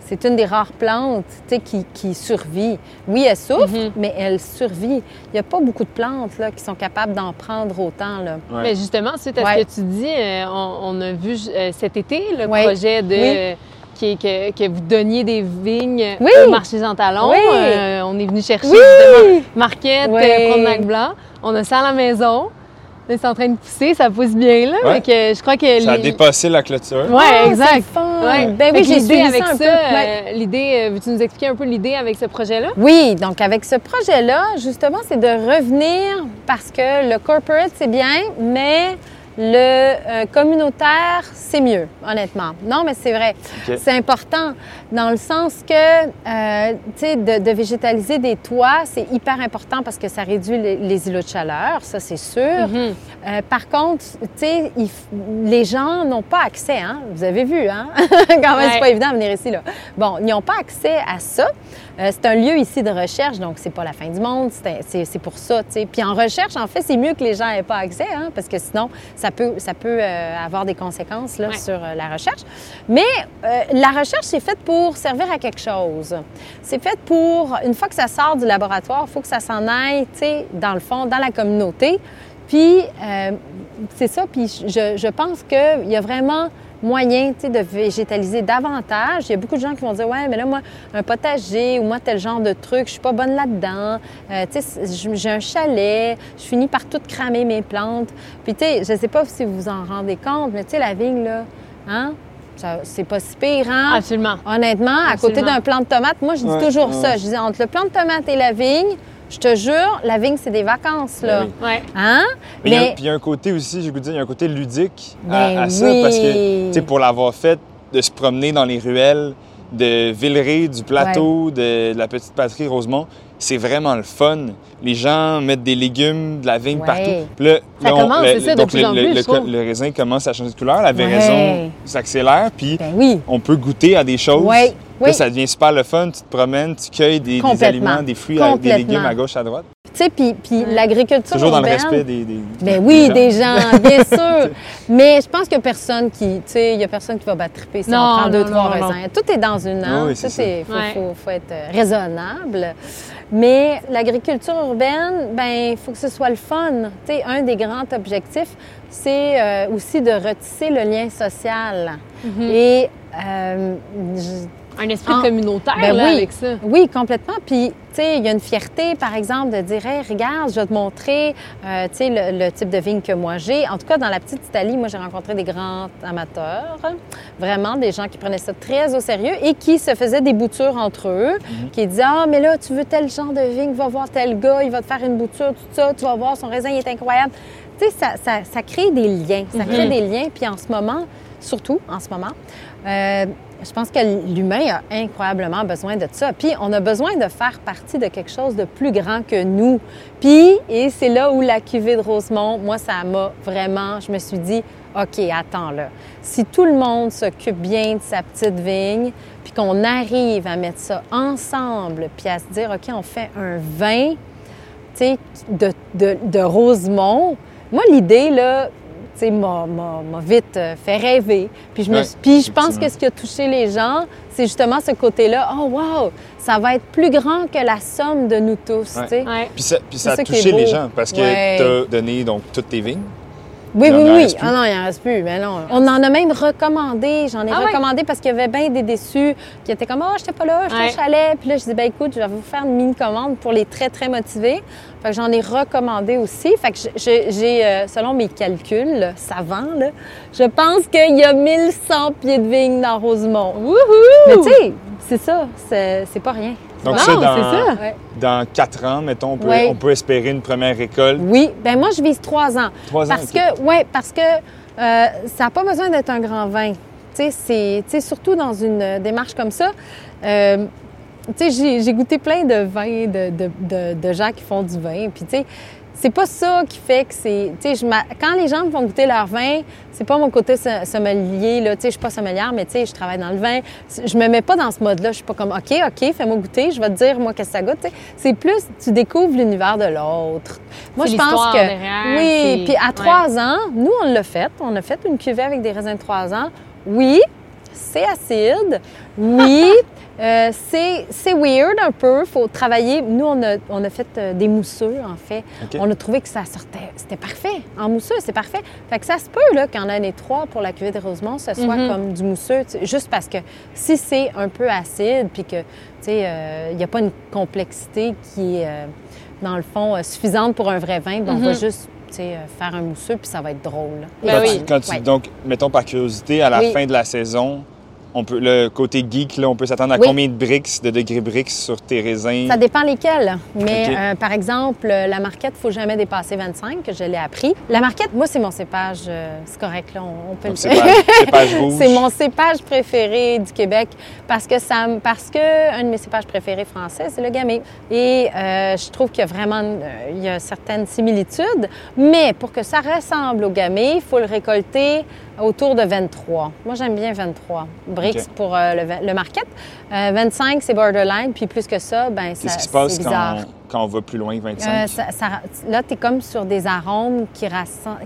c'est une des rares plantes tu sais, qui, qui survit. Oui, elle souffre, Mhm. mais elle survit. Il n'y a pas beaucoup de plantes là, qui sont capables d'en prendre autant. Là. Ouais. Mais justement, suite à Ouais. ce que tu dis, euh, on, on a vu euh, cet été le Ouais. projet de. Oui. Qui que, que vous donniez des vignes Oui. au marché Jean Talon. Oui. Euh, on est venu chercher Oui. justement Marquette, Oui. euh, Frontenac Blanc. On a ça à la maison. Là, c'est en train de pousser, ça pousse bien là. Ouais. mais que je crois que Ça a dépassé la clôture. Ouais, Ah, exact. c'est fun. Ouais. Ben oui, j'ai l'idée suivi avec ça. Ouais. euh, l'idée, euh, veux-tu nous expliquer un peu l'idée avec ce projet-là? Oui, donc avec ce projet-là, justement, c'est de revenir parce que le corporate, c'est bien, mais le euh, communautaire, c'est mieux, honnêtement. Non, mais c'est vrai. C'est important dans le sens que, euh, tu sais, de, de végétaliser des toits, c'est hyper important parce que ça réduit les, les îlots de chaleur, ça, c'est sûr. Mhm. Euh, par contre, tu sais, les gens n'ont pas accès, hein? Vous avez vu, hein? [LAUGHS] Quand même, Ouais. c'est pas évident de venir ici, là. Bon, ils n'ont pas accès à ça. Euh, c'est un lieu ici de recherche, donc c'est pas la fin du monde, c'est pour ça, tu sais. Puis en recherche, en fait, c'est mieux que les gens n'aient pas accès, hein? Parce que sinon, ça peut, ça peut euh, avoir des conséquences, là, Ouais. sur euh, la recherche. Mais euh, la recherche, c'est faite pour servir à quelque chose. C'est fait pour, une fois que ça sort du laboratoire, il faut que ça s'en aille, tu sais, dans le fond, dans la communauté. Puis, c'est ça. Puis, je, je pense qu'il y a vraiment moyen, de végétaliser davantage. Il y a beaucoup de gens qui vont dire, ouais, mais là, moi, un potager ou moi, tel genre de truc, je suis pas bonne là-dedans. Euh, tu sais, je- j'ai un chalet, je finis par tout cramer mes plantes. Puis, tu sais, je sais pas si vous vous en rendez compte, mais tu sais, la vigne, là, hein, c'est pas si pire, hein? Absolument. Honnêtement, à côté d'un plant de tomate, moi, je dis Ouais, toujours ouais. ça. Je dis, entre le plant de tomate et la vigne, je te jure, la vigne, c'est des vacances, là. Ben oui. Ouais. Hein? Mais il y a- puis il y a un côté aussi, je vous dire, il y a un côté ludique à, Ben à ça, oui. parce que, tu sais, pour l'avoir fait, de se promener dans les ruelles de Villeray, du plateau, de, de la petite patrie Rosemont, c'est vraiment le fun. Les gens mettent des légumes, de la vigne Ouais. partout. Là, Ça là, commence, c'est ça, de donc plus le, en le- plus, le- je trouve. le raisin commence à changer de couleur, la Ouais. véraison s'accélère, puis Ben oui. on peut goûter à des choses. Oui, Là, ça devient super le fun. Tu te promènes, tu cueilles des, aliments, des fruits, des légumes à gauche, à droite. Tu sais, puis, puis l'agriculture Toujours dans le respect des, des Ben oui, gens. des gens, bien [LAUGHS] sûr. Mais je pense qu'il n'y a personne qui, tu sais, il y a personne qui va battre triper si Non, on prend deux, non, trois non, raisins. Tout est dans une an. oui, c'est Tout est, faut, Ouais. faut, faut être raisonnable. Mais l'agriculture urbaine, ben, il faut que ce soit le fun. Tu sais, un des grands objectifs, c'est euh, aussi de retisser le lien social. Mhm. Et euh, je- Un esprit communautaire ben là, oui. avec ça. Oui, complètement. Puis, tu sais, il y a une fierté, par exemple, de dire, hey, regarde, je vais te montrer, euh, tu sais, le, le type de vigne que moi j'ai. En tout cas, dans la petite Italie, moi, j'ai rencontré des grands amateurs, vraiment des gens qui prenaient ça très au sérieux et qui se faisaient des boutures entre eux, qui disaient, ah, mais là, tu veux tel genre de vigne, va voir tel gars, il va te faire une bouture, tout ça, tu vas voir, son raisin il est incroyable. Tu sais, ça, ça, ça crée des liens, ça crée des liens. Puis en ce moment, surtout en ce moment, euh, je pense que l'humain a incroyablement besoin de ça. Puis on a besoin de faire partie de quelque chose de plus grand que nous. Puis, et c'est là où la cuvée de Rosemont, moi, ça m'a vraiment, je me suis dit, OK, attends là. Si tout le monde s'occupe bien de sa petite vigne, puis qu'on arrive à mettre ça ensemble, puis à se dire, OK, on fait un vin, tu sais, de, de, de Rosemont. Moi, l'idée, là, sais, m'a, vite euh, fait rêver. Puis je, me, Ouais, puis je pense que ce qui a touché les gens, c'est justement ce côté-là. Oh, wow! Ça va être plus grand que la somme de nous tous, Ouais. Puis ça, puis ça a ça touché les gens parce que Ouais. tu as donné donc toutes tes vignes. Oui, oui, oui. Ah non, il en reste plus. Mais non. On en a même recommandé. J'en ai Ah ouais? recommandé parce qu'il y avait bien des déçus qui étaient comme, oh, j'étais pas là, j'étais Ouais. au chalet. Puis là, je dis, ben écoute, je vais vous faire une mini-commande pour les très, très motivés. Fait que j'en ai recommandé aussi. Fait que je- je- j'ai, euh, selon mes calculs là, savants, là, je pense qu'il y a 1100 pieds de vigne dans Rosemont. Mais tu sais, c'est ça. C'est pas rien. Donc Non, ça, dans, dans quatre ans, mettons, on peut, Ouais. on peut espérer une première récolte. Oui, ben moi je vise trois ans. Trois ans, Parce ok. que, ouais, parce que euh, ça n'a pas besoin d'être un grand vin. Tu sais, surtout dans une euh, démarche comme ça. euh, tu sais, j'ai, j'ai goûté plein de vins de, de, de, de gens qui font du vin. Puis, tu sais, c'est pas ça qui fait que c'est. Tu sais, quand les gens vont goûter leur vin, c'est pas mon côté so- sommelier, là. Tu sais, je suis pas sommelière, mais tu sais, je travaille dans le vin. Je me mets pas dans ce mode-là. Je suis pas comme, OK, OK, fais-moi goûter, je vais te dire, moi, qu'est-ce que ça goûte. C'est plus, tu découvres l'univers de l'autre. Moi, je pense que. derrière, oui, puis à trois ans, nous, on l'a fait. On a fait une cuvée avec des raisins de trois ans. Oui, c'est acide. Oui, [LAUGHS] euh, c'est weird un peu. faut travailler. Nous, on a, on a fait euh, des mousseux, en fait. On a trouvé que ça sortait. C'était parfait. En mousseux, c'est parfait. Fait que ça se peut, là, qu'en année 3 pour la cuvée de Rosemont, ce soit Mhm. comme du mousseux. Juste parce que si c'est un peu acide, puis que, tu sais, euh, il n'y a pas une complexité qui est, euh, dans le fond, euh, suffisante pour un vrai vin, ben, on va Mhm. juste, euh, faire un mousseux, puis ça va être drôle. Ben Quand oui. tu- quand tu- Ouais. Donc, mettons par curiosité, à la Oui. fin de la saison, on peut, le côté geek, là, on peut s'attendre à Oui. combien de bricks, de degrés bricks sur tes raisins? Ça dépend lesquels. Mais euh, par exemple, euh, la marquette, il faut jamais dépasser 25, que je l'ai appris. La marquette, moi, c'est mon cépage. euh, c'est correct, là, on, on peut Donc, le [LAUGHS] rouge. C'est mon cépage préféré du Québec parce que ça, parce que un de mes cépages préférés français, c'est le gamay. Et euh, je trouve qu'il y a vraiment il y a certaines similitudes, mais pour que ça ressemble au gamay, il faut le récolter autour de 23. Moi, j'aime bien 23 bricks OK. pour euh, le, le market. Euh, 25, c'est borderline, puis plus que ça, ben ça Qu'est-ce qui se passe c'est quand, bizarre. quand on va plus loin que 25? Euh, ça- ça- là, tu es comme sur des arômes qui,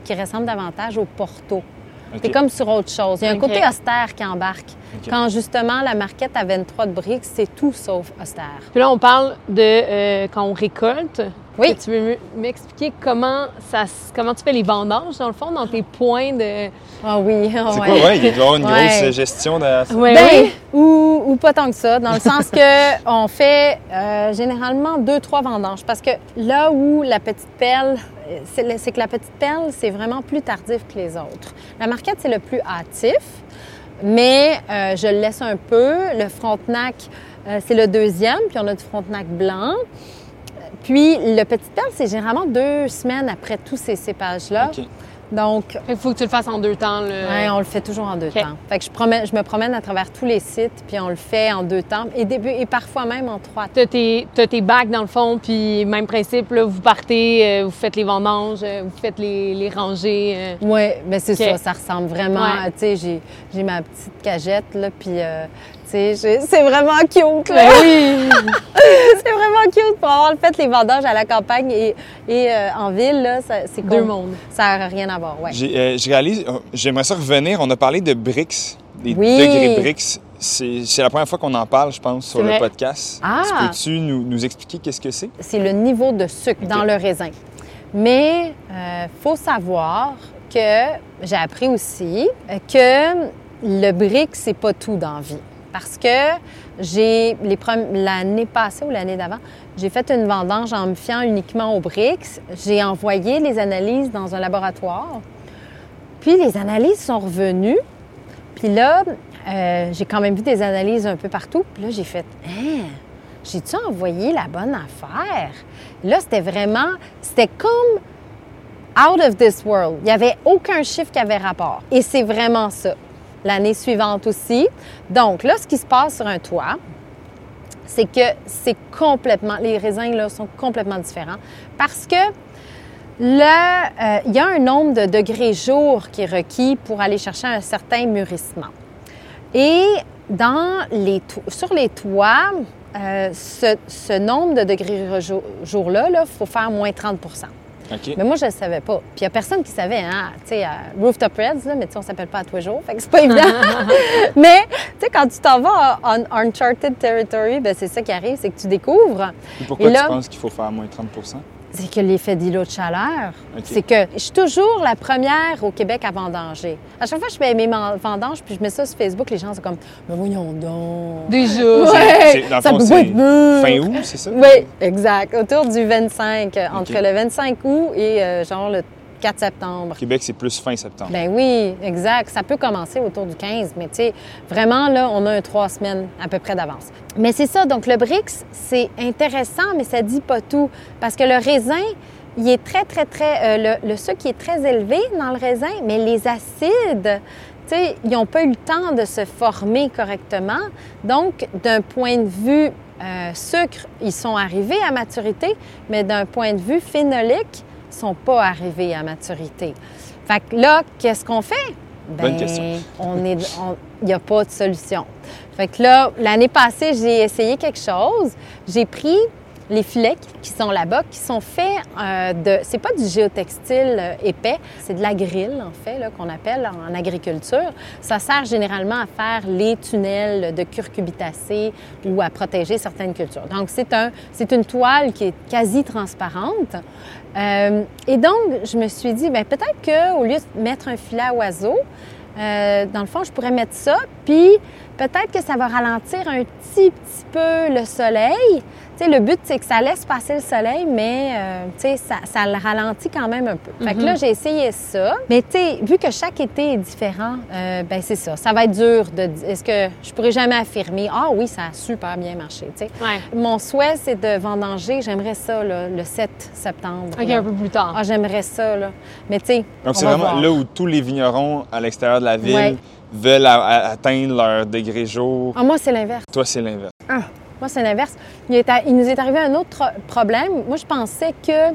qui ressemblent davantage au Porto. OK. Tu es comme sur autre chose. Il y a un côté austère qui embarque. Quand justement la marquette à 23 de briques, c'est tout sauf austère. Puis là, on parle de euh, quand on récolte. Oui. Tu veux m'expliquer comment, ça, s- comment tu fais les vendanges, dans le fond, dans tes points de... Ah oui, ah C'est ouais. quoi? Ouais, il doit y avoir une Ouais. grosse gestion derrière ça. Ouais, Ben, oui. ou, ou pas tant que ça, dans le sens que [LAUGHS] on fait euh, généralement deux, trois vendanges. Parce que là où la petite perle, euh, c'est que la petite perle, c'est vraiment plus tardif que les autres. La marquette, c'est le plus hâtif, mais euh, je le laisse un peu. Le frontenac, euh, c'est le deuxième, puis on a du frontenac blanc. Puis le petit perle, c'est généralement deux semaines après tous ces cépages-là. Donc, Il faut que tu le fasses en deux temps. Là. Ouais, on le fait toujours en deux temps. Fait que je, promène, je me promène à travers tous les sites, puis on le fait en deux temps, et, début, et parfois même en trois temps. T'as tes, t'as tes bacs dans le fond, puis même principe, là, vous partez, euh, vous faites les vendanges, euh, vous faites les, les rangées. euh. Oui, mais c'est ça, ça ressemble vraiment. Ouais. Tu sais, j'ai, ma petite cagette, là, puis, euh, tu sais, c'est vraiment cute, là. Ben oui! [LAUGHS] c'est vraiment cute pour avoir fait les vendanges à la campagne et, et euh, en ville, là, ça- c'est Deux mondes. Ça n'a rien à voir, ouais. J'ai, euh, je réalise, euh, j'aimerais ça revenir. On a parlé de bricks, des Oui. degrés bricks. C'est, c'est la première fois qu'on en parle, je pense, sur C'est le vrai. podcast. Ah! Peux-tu nous, nous expliquer qu'est-ce que c'est? c'est le niveau de sucre dans le raisin. Mais il faut savoir que j'ai appris aussi euh, que le brick, c'est pas tout dans la vie. Parce que j'ai l'année passée ou l'année d'avant, j'ai fait une vendange en me fiant uniquement au BRICS. J'ai envoyé les analyses dans un laboratoire. Puis les analyses sont revenues. Puis là, euh, j'ai quand même vu des analyses un peu partout. Puis là, j'ai fait Hein, j'ai-tu envoyé la bonne affaire? Là, c'était vraiment, c'était comme out of this world. Il n'y avait aucun chiffre qui avait rapport. Et c'est vraiment ça. L'année suivante aussi. Donc là, ce qui se passe sur un toit, c'est que c'est complètement, les raisins là sont complètement différents parce que là, euh, il y a un nombre de degrés jour qui est requis pour aller chercher un certain mûrissement. Et dans les sur les toits, euh, ce, nombre de degrés jour- jour-là, il faut faire moins 30 Mais moi, je ne le savais pas. Puis il n'y a personne qui savait, hein, tu sais, Rooftop Reds, là, mais tu sais, on s'appelle pas à tous les jours, fait que c'est pas évident. [LAUGHS] mais, tu sais, quand tu t'en vas en uncharted territory, ben c'est ça qui arrive, c'est que tu découvres. Et pourquoi Et là- tu penses qu'il faut faire moins 30 C'est que l'effet d'îlot de chaleur, c'est que je suis toujours la première au Québec à vendanger. À chaque fois que je fais mes vendanges, puis je mets ça sur Facebook, les gens sont comme, mais voyons donc. Déjà. Ouais, dans ça peut être. Fin août, c'est ça? Oui, exact. Autour du 25, euh, entre le 25 août et euh, genre le 4 septembre. Québec, c'est plus fin septembre. Ben oui, exact. Ça peut commencer autour du 15, mais tu sais, vraiment, là, on a un trois semaines à peu près d'avance. Mais c'est ça, donc le BRICS, c'est intéressant, mais ça dit pas tout. Parce que le raisin, il est très, très, très. euh, le, le sucre est très élevé dans le raisin, mais les acides, tu sais, ils n'ont pas eu le temps de se former correctement. Donc, d'un point de vue euh, sucre, ils sont arrivés à maturité, mais d'un point de vue phénolique, sont pas arrivés à maturité. Fait que là, qu'est-ce qu'on fait? Bonne question. On est, on- il n'y a pas de solution. Fait que là, l'année passée, j'ai essayé quelque chose. J'ai pris les filets qui sont là-bas, qui sont faits euh, de. C'est pas du géotextile euh, épais, c'est de la grille, en fait, qu'on appelle en agriculture. Ça sert généralement à faire les tunnels de curcubitacées ou à protéger certaines cultures. Donc, c'est un, c'est une toile qui est quasi transparente. Euh, et donc, je me suis dit, ben peut-être qu'au lieu de mettre un filet à oiseau, euh, dans le fond, je pourrais mettre ça, puis peut-être que ça va ralentir un petit, petit peu le soleil. Sais, le but, c'est que ça laisse passer le soleil, mais euh, tu sais, ça, ça le ralentit quand même un peu. Fait que là, j'ai essayé ça. Mais tu sais, vu que chaque été est différent, euh, ben c'est ça. Ça va être dur de... Est-ce que je pourrais jamais affirmer, ah oui, ça a super bien marché, tu sais. Ouais. Mon souhait, c'est de vendanger. J'aimerais ça, là, le 7 septembre. OK, là. un peu plus tard. Ah, j'aimerais ça, là. Mais tu sais, Donc, on c'est vraiment voir. là où tous les vignerons à l'extérieur de la ville Ouais. veulent atteindre leur degré jour. Ah, moi, c'est l'inverse. Toi, c'est l'inverse. Moi, c'est l'inverse. Il, nous est arrivé un autre problème. Moi, je pensais que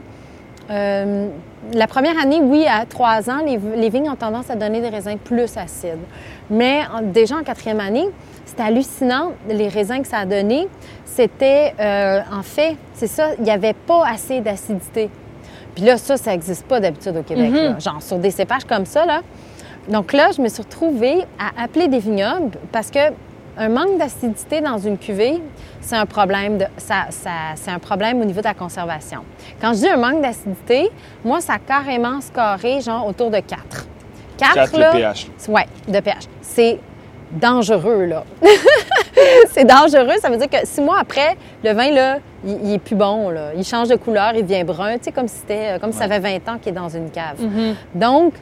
euh, la première année, oui, à trois ans, les, les vignes ont tendance à donner des raisins plus acides. Mais en- déjà en quatrième année, c'était hallucinant, les raisins que ça a donné. C'était, euh, en fait, c'est ça, il n'y avait pas assez d'acidité. Puis là, ça, ça n'existe pas d'habitude au Québec. là. Genre, sur des cépages comme ça, là. Donc là, je me suis retrouvée à appeler des vignobles parce que un manque d'acidité dans une cuvée, c'est un problème de, ça, ça- c'est un problème au niveau de la conservation. Quand je dis un manque d'acidité, moi, ça a carrément scoré genre autour de 4. 4, 4 là, le pH. oui, de pH. C'est dangereux, là. [LAUGHS] c'est dangereux. Ça veut dire que six mois après, le vin, là, il, il est plus bon, là. Il change de couleur, il devient brun, tu sais, comme si c'était, comme si ça fait 20 ans qu'il est dans une cave. Donc,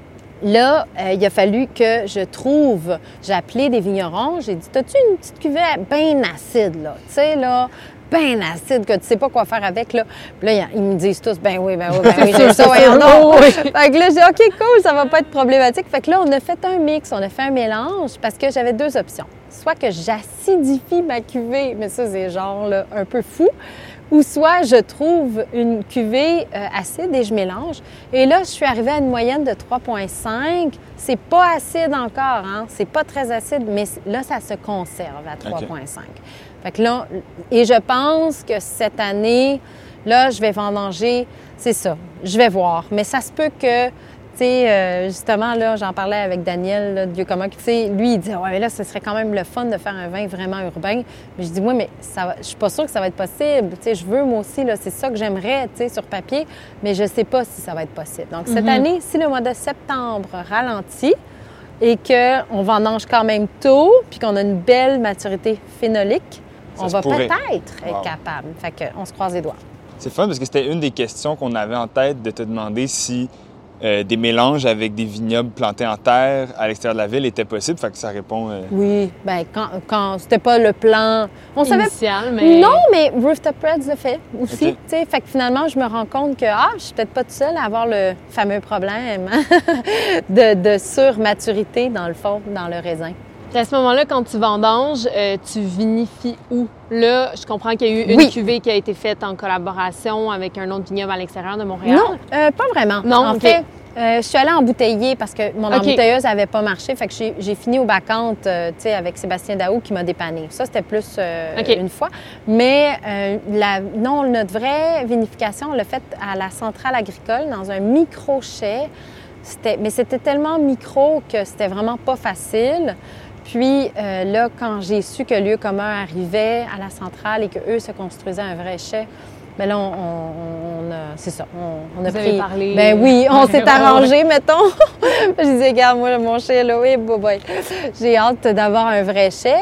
là, euh, il a fallu que je trouve. J'ai appelé des vignerons, j'ai dit T'as-tu une petite cuvée bien acide, là Tu sais, là, bien acide, que tu sais pas quoi faire avec, là. Puis là, ils me disent tous Ben oui, ben oui, ben oui, [LAUGHS] j'ai ça, voyons donc. Fait que là, j'ai dit OK, cool, ça va pas être problématique. Fait que là, on a fait un mix, on a fait un mélange parce que j'avais deux options. Soit que j'acidifie ma cuvée, mais ça, c'est genre là, un peu fou ou soit je trouve une cuvée euh, acide et je mélange. Et là, je suis arrivée à une moyenne de 3,5. C'est pas acide encore, hein? C'est pas très acide, mais là, ça se conserve à 3,5. Fait que là, et je pense que cette année, là, je vais vendanger, c'est ça, je vais voir. Mais ça se peut que, sais, euh, justement, là, j'en parlais avec Daniel, là, de Dieu tu sais, lui, il dit, ouais, mais là, ce serait quand même le fun de faire un vin vraiment urbain. Mais je dis, oui, mais ça, va- je suis pas sûre que ça va être possible. Tu sais, je veux, moi aussi, là, c'est ça que j'aimerais, tu sais, sur papier, mais je sais pas si ça va être possible. Donc, cette année, si le mois de septembre ralentit, et qu'on vendange quand même tôt, puis qu'on a une belle maturité phénolique, Ça on va pourrait. peut-être être Wow. capable. Fait qu'on se croise les doigts. C'est fun parce que c'était une des questions qu'on avait en tête de te demander si euh, des mélanges avec des vignobles plantés en terre à l'extérieur de la ville étaient possibles. Fait que ça répond. euh, Oui, ben quand, quand c'était pas le plan, on savait mais... Non, mais Rooftop Reds le fait aussi. Ok. tu sais. Fait que finalement, je me rends compte que ah, je suis peut-être pas toute seule à avoir le fameux problème [LAUGHS] de, de surmaturité, dans le fond, dans le raisin. À ce moment-là, quand tu vendanges, euh, tu vinifies où? Là, je comprends qu'il y a eu une Oui. cuvée qui a été faite en collaboration avec un autre vignoble à l'extérieur de Montréal. Non, euh, pas vraiment. Non, en fait, euh, je suis allée embouteiller parce que mon embouteilleuse n'avait pas marché. Fait que j'ai fini au bacante, euh, tu sais, avec Sébastien Daou qui m'a dépanné. Ça, c'était plus euh, une fois. Mais la, non, notre vraie vinification, on l'a faite à la centrale agricole dans un micro-chai. C'était- Mais c'était tellement micro que c'était vraiment pas facile. Puis euh, là, quand j'ai su que lieu commun arrivait à la centrale et qu'eux se construisaient un vrai chai, ben là, on, on- on a, c'est ça, on, on a Vous avez pris. parlé. Ben oui, [LAUGHS] on s'est arrangé, mettons. [LAUGHS] je disais, regarde, moi, mon chai, là, oui, boy, boy. J'ai hâte d'avoir un vrai chai.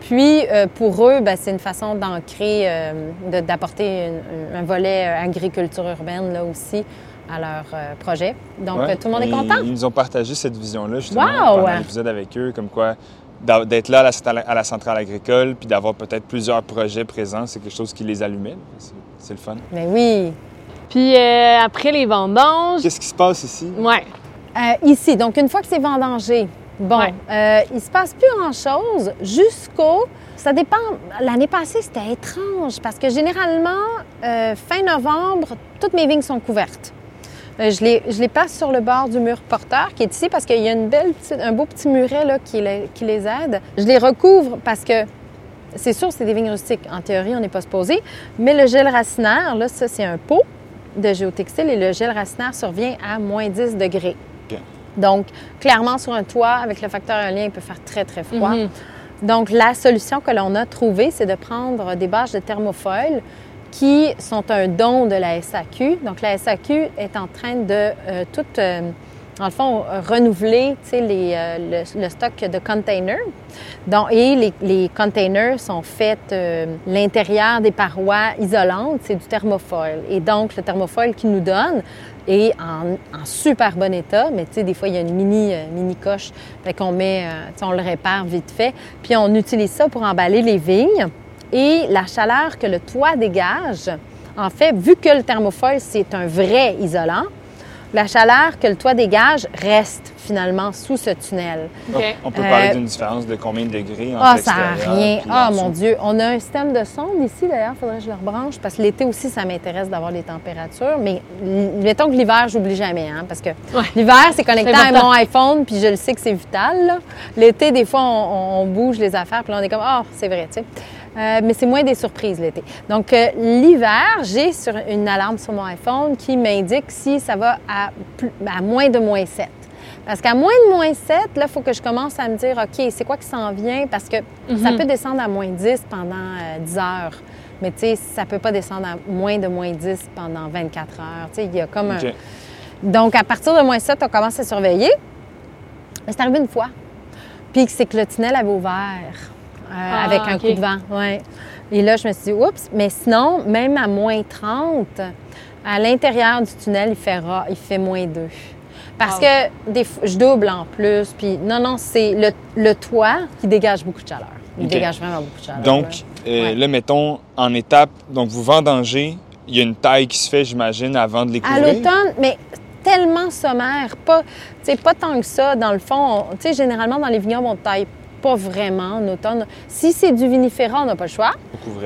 Puis, euh, pour eux, ben, c'est une façon d'ancrer, euh, de- d'apporter une- un volet agriculture urbaine, là aussi, à leur euh, projet. Donc, ouais. euh, tout le monde est content. Ils nous ont partagé cette vision-là, justement, Wow! pendant l'épisode avec eux, comme quoi d'être là à la, centrale- agricole, puis d'avoir peut-être plusieurs projets présents, c'est quelque chose qui les allumait. C'est- le fun. Mais oui. Puis euh, après les vendanges, Qu'est-ce qui se passe ici? ouais. Euh, ici, donc une fois que c'est vendangé, bon, Ouais. euh, il se passe plus grand-chose jusqu'au... Ça dépend. L'année passée, c'était étrange parce que généralement, euh, fin novembre, toutes mes vignes sont couvertes. Euh, je, les, je les place sur le bord du mur porteur qui est ici parce qu'il y a une belle petite- un beau petit muret là, qui, les, qui les aide. Je les recouvre parce que c'est sûr, c'est des vignes rustiques. En théorie, on n'est pas supposé. Mais le gel racinaire, là, ça, c'est un pot de géotextile et le gel racinaire survient à moins 10 degrés. Donc, clairement, sur un toit, avec le facteur éolien, il peut faire très, très froid. Mhm. Donc, la solution que l'on a trouvée, c'est de prendre des bâches de thermofoil qui sont un don de la SAQ. Donc, la SAQ est en train de euh, tout, euh, le fond, renouveler les, euh, le, stock de containers. Donc, et les, containers sont faits, euh, l'intérieur des parois isolantes, c'est du thermofoil. Et donc, le thermofoil qu'ils nous donnent est en, super bon état, mais tu sais, des fois, il y a une mini, euh, mini coche, qu'on met, on le répare vite fait, puis on utilise ça pour emballer les vignes. Et la chaleur que le toit dégage, en fait, vu que le thermofoil, c'est un vrai isolant, la chaleur que le toit dégage reste finalement sous ce tunnel. On peut parler Euh, d'une différence de combien de degrés entre Ah, ça n'a rien. Ah, mon? Dieu. On a un système de sonde ici, d'ailleurs. Il faudrait que je le rebranche parce que l'été aussi, ça m'intéresse d'avoir les températures. Mais mettons que l'hiver, j'oublie jamais. Hein, parce que l'hiver, c'est connecté à mon iPhone, puis je le sais que c'est vital. L'été, des fois, on, on bouge les affaires, puis là, on est comme, ah, c'est vrai, tu sais. Euh, mais c'est moins des surprises l'été. Donc, euh, l'hiver, j'ai sur une alarme sur mon iPhone qui m'indique si ça va à, plus- à moins de moins 7. Parce qu'à moins de moins 7, là, il faut que je commence à me dire, OK, c'est quoi qui s'en vient? Parce que ça peut descendre à moins 10 pendant euh, 10 heures. Mais tu sais, ça peut pas descendre à moins de moins 10 pendant 24 heures. Tu sais, il y a comme un... Donc, à partir de moins 7, on commence à surveiller. Mais c'est arrivé une fois. Puis c'est que le tunnel avait ouvert euh, Ah, avec un coup de vent. Ouais. Et là, je me suis dit, oups, mais sinon, même à moins 30, à l'intérieur du tunnel, il fait, ra- il fait moins 2. Parce Wow. que des fois, je double en plus. Puis non, non, c'est le, le toit qui dégage beaucoup de chaleur. Il dégage vraiment beaucoup de chaleur. Donc, là. euh, Ouais. là, mettons, en étape, donc vous vendangez, il y a une taille qui se fait, j'imagine, avant de les À couvrir? l'automne, mais tellement sommaire, pas, tu sais, pas tant que ça. Dans le fond, on- tu sais, généralement, dans les vignobles, on taille pas vraiment en automne. Si c'est du vinifera, on n'a pas le choix.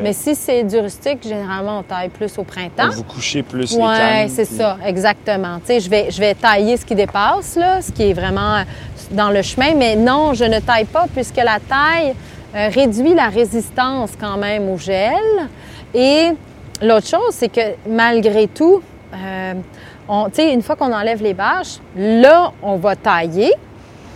Mais si c'est du rustique, généralement, on taille plus au printemps. Vous couchez plus les Oui, c'est puis- ça, exactement. Tu sais, je vais, je vais tailler ce qui dépasse, là, ce qui est vraiment euh, dans le chemin, mais non, je ne taille pas puisque la taille euh, réduit la résistance quand même au gel. Et l'autre chose, c'est que malgré tout, euh, on- une fois qu'on enlève les bâches, là, on va tailler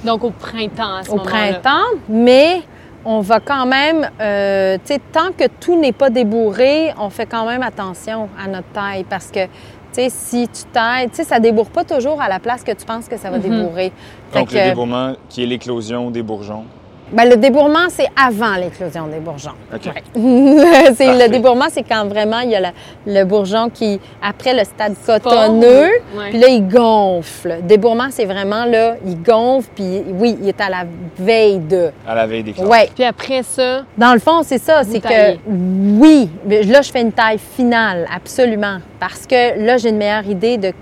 Donc au printemps, à ce au printemps, mais on va quand même, euh, tu sais, tant que tout n'est pas débourré, on fait quand même attention à notre taille parce que Tu sais, si tu t'aides, tu sais, ça débourre pas toujours à la place que tu penses que ça va débourrer. Fait Donc, que- le débourrement qui est l'éclosion des bourgeons. Ben, le débourrement, c'est avant l'éclosion des bourgeons. OK. [LAUGHS] c'est le débourrement, c'est quand vraiment il y a la- le bourgeon qui, après le stade cotonneux, Ouais. puis là, il gonfle. Débourrement, c'est vraiment là, il gonfle, puis oui, il est à la veille de. À la veille des. Ouais. Puis après ça, Dans le fond, c'est ça, c'est que oui, mais là, je fais une taille finale, absolument, parce que là, j'ai une meilleure idée de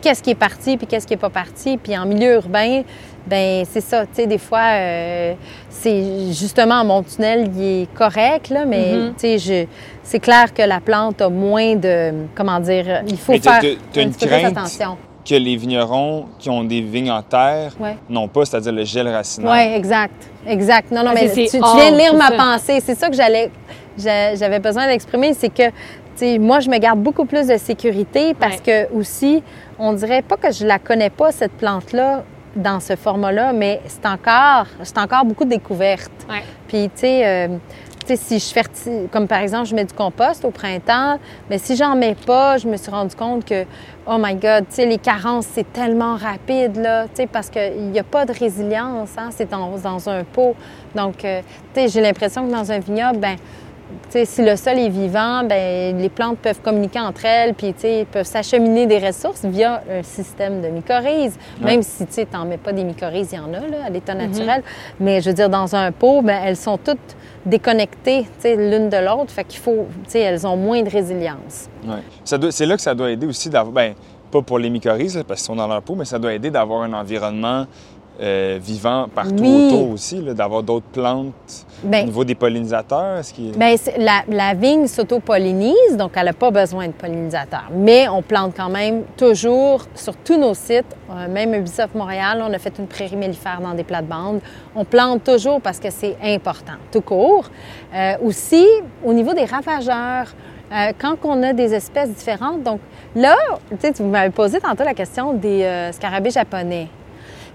qu'est-ce qui est parti puis qu'est-ce qui est pas parti. Puis en milieu urbain, ben c'est ça, tu sais, des fois, euh, c'est justement mon tunnel, il est correct, là, mais Mhm. tu sais, je- c'est clair que la plante a moins de, comment dire, il faut Mais faire t'as- t'as un une petit peu plus crainte attention. Que les vignerons qui ont des vignes en terre Ouais. n'ont pas, c'est-à-dire le gel racinaire. Oui, exact. Exact. Non, non, Ah, mais c'est- tu, viens de lire c'est ma ça. pensée. C'est ça que j'allais, j'a- j'avais besoin d'exprimer. C'est que, tu sais, moi, je me garde beaucoup plus de sécurité parce que aussi, on dirait pas que je la connais pas, cette plante-là, dans ce format-là, mais c'est encore, c'est encore beaucoup de découvertes. Ouais. Puis, tu sais, euh, tu sais, si je fertilise, comme par exemple, je mets du compost au printemps, mais si j'en mets pas, je me suis rendu compte que, oh my God, tu sais, les carences, c'est tellement rapide, là, tu sais, parce qu'il n'y a pas de résilience, hein, c'est dans, dans un pot. Donc, euh, tu sais, j'ai l'impression que dans un vignoble, ben si le sol est vivant, ben les plantes peuvent communiquer entre elles, puis peuvent s'acheminer des ressources via un système de mycorhizes. Ouais. Même si tu t'en mets pas des mycorhizes, il y en a là, à l'état naturel. Mais je veux dire, dans un pot, ben elles sont toutes déconnectées, l'une de l'autre. Fait qu'il faut, elles ont moins de résilience. Ouais. C'est là que ça doit aider aussi d'avoir, ben, pas pour les mycorhizes, parce qu'ils sont dans leur peau, mais ça doit aider d'avoir un environnement euh, vivant partout Oui. autour aussi, d'avoir d'autres plantes au Ben, niveau des pollinisateurs. Est-ce Bien, la, la vigne s'auto-pollinise, donc elle n'a pas besoin de pollinisateurs. Mais on plante quand même toujours sur tous nos sites, euh, même Ubisoft Montréal, on a fait une prairie mellifère dans des plates-bandes. On plante toujours parce que c'est important, tout court. Euh, aussi, au niveau des ravageurs, euh, quand on a des espèces différentes, donc là, tu m'avais posé tantôt la question des scarabées japonais.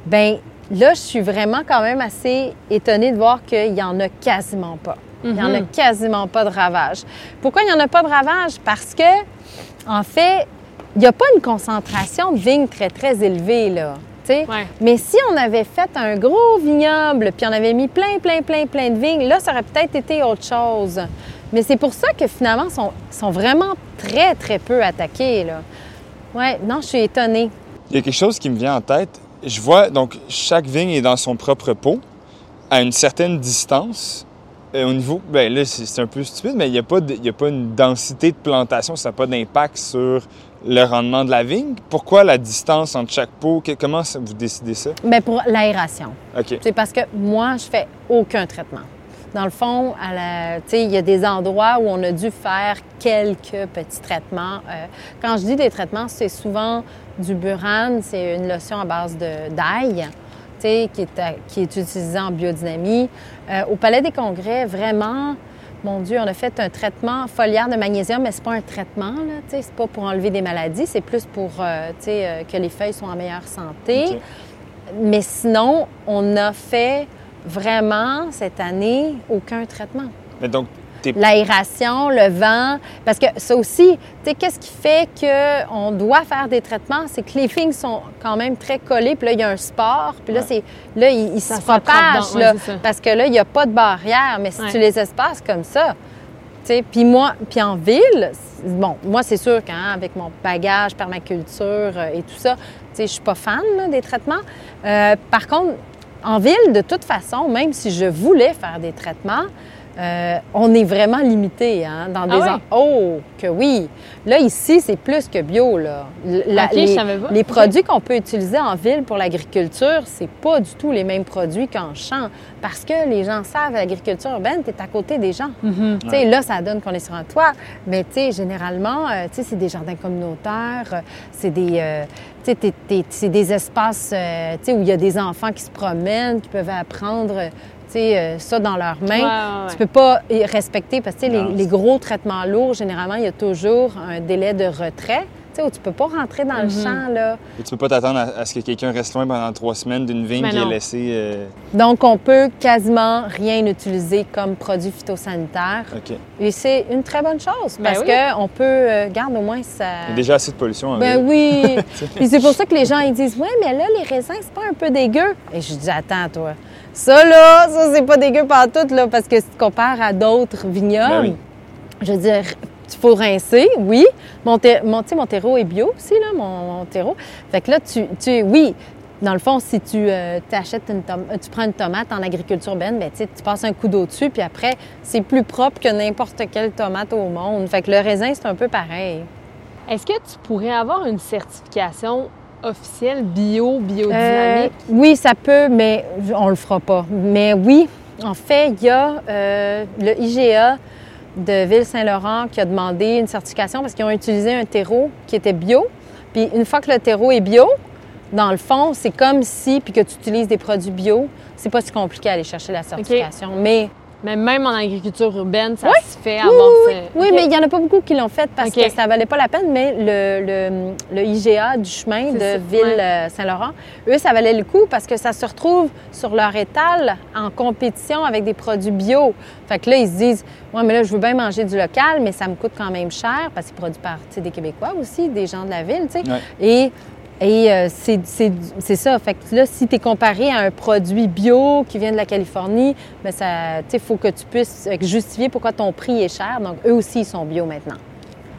Ben là, je suis vraiment quand même assez étonnée de voir qu'il n'y en a quasiment pas. Il n'y en a quasiment pas de ravage. Pourquoi il n'y en a pas de ravage? Parce que, en fait, il n'y a pas une concentration de vignes très, très élevée, là. Ouais. Mais si on avait fait un gros vignoble, puis on avait mis plein, plein, plein, plein de vignes, là, ça aurait peut-être été autre chose. Mais c'est pour ça que finalement, ils sont, sont vraiment très, très peu attaqués, là. Ouais, non, je suis étonnée. Il y a quelque chose qui me vient en tête. Je vois, donc, chaque vigne est dans son propre pot, à une certaine distance. Au niveau, ben là, c'est un peu stupide, mais il n'y a, pas de- il y a pas une densité de plantation, ça n'a pas d'impact sur le rendement de la vigne. Pourquoi la distance entre chaque pot? Comment vous décidez ça? Mais pour l'aération. OK. C'est parce que moi, je fais aucun traitement. Dans le fond, il y a des endroits où on a dû faire quelques petits traitements. Euh, quand je dis des traitements, c'est souvent du burane, c'est une lotion à base d'ail. Qui est, à- qui est utilisée en biodynamie. Euh, au Palais des Congrès, vraiment, mon Dieu, on a fait un traitement foliaire de magnésium, mais c'est pas un traitement, là, c'est pas pour enlever des maladies, c'est plus pour euh, que les feuilles soient en meilleure santé. Mais sinon, on a fait vraiment cette année aucun traitement. Mais donc, L'aération, le vent, parce que ça aussi, tu sais, qu'est-ce qui fait qu'on doit faire des traitements? C'est que les vignes sont quand même très collées, puis là, il y a un sport, puis là, Ouais. c'est, là, il, il Ça se s'attrape propage, dans- ouais, là, c'est ça. parce que là, il n'y a pas de barrière, mais si Ouais. tu les espaces comme ça, tu sais, puis moi, puis en ville, bon, moi, c'est sûr qu'avec mon bagage permaculture euh, et tout ça, tu sais, je suis pas fan là, des traitements. Euh, par contre, en ville, de toute façon, même si je voulais faire des traitements, euh, on est vraiment limité hein, dans des Ah ouais? en- Oh, que oui. Là, ici, c'est plus que bio. Là. La- je les, savais pas. les Ok. produits qu'on peut utiliser en ville pour l'agriculture, c'est pas du tout les mêmes produits qu'en champ. Parce que les gens savent, l'agriculture urbaine, tu es à côté des gens. Mhm. Tu sais, Là, ça donne qu'on est sur un toit. Mais tu sais, généralement, euh, tu sais, c'est des jardins communautaires, euh, c'est des, euh, tu sais, t'es- t'es- c'est des espaces euh, tu sais, où il y a des enfants qui se promènent, qui peuvent apprendre euh, tu sais, ça dans leurs mains. Ouais, ouais, ouais. Tu peux pas y respecter parce que les gros traitements lourds, généralement, il y a toujours un délai de retrait. Tu sais, où tu peux pas rentrer dans le Mhm. champ, là. Et tu peux pas t'attendre à, à ce que quelqu'un reste loin pendant trois semaines d'une vigne qui est laissée. euh, Donc, on peut quasiment rien utiliser comme produit phytosanitaire. OK. Et c'est une très bonne chose Ben parce oui. qu'on peut, euh, garde au moins ça. Il y a déjà assez de pollution en Ben ville. oui. [LAUGHS] Puis c'est pour ça que les gens ils disent ouais mais là les raisins c'est pas un peu dégueu. Et je dis attends toi. Ça là, ça c'est pas dégueu par tout là parce que si tu compares à d'autres vignobles, Ben oui. je veux dire il faut rincer, oui. Mon, mon, mon terreau est bio aussi, là, mon, mon terreau. Fait que là, tu, tu oui, dans le fond, si tu euh, t'achètes une euh, tu prends une tomate en agriculture urbaine, ben, tu sais, tu passes un coup d'eau dessus, puis après, c'est plus propre que n'importe quelle tomate au monde. Fait que le raisin, c'est un peu pareil. Est-ce que tu pourrais avoir une certification officielle bio, Euh, biodynamique? oui, ça peut, mais on le fera pas. Mais oui, en fait, il y a euh, le IGA de Ville-Saint-Laurent qui a demandé une certification parce qu'ils ont utilisé un terreau qui était bio. Puis une fois que le terreau est bio, dans le fond, c'est comme si, puis que tu utilises des produits bio, c'est pas si compliqué à aller chercher la certification. Mais Mais même en agriculture urbaine, ça se fait oui, avoir oui, ce- oui, Ok. mais il n'y en a pas beaucoup qui l'ont fait parce que ça valait pas la peine, mais le, le, le IGA du chemin de ça, Ville-Saint-Laurent, eux, ça valait le coup parce que ça se retrouve sur leur étal en compétition avec des produits bio. Fait que là, ils se disent, ouais, mais là, je veux bien manger du local, mais ça me coûte quand même cher parce que c'est produit par tu sais, des Québécois aussi, des gens de la ville, tu sais. Ouais. Et et euh, c'est- c'est c'est ça. Fait que là, si tu es comparé à un produit bio qui vient de la Californie, ben ça, tu sais, il faut que tu puisses justifier pourquoi ton prix est cher. Donc, eux aussi, ils sont bio maintenant.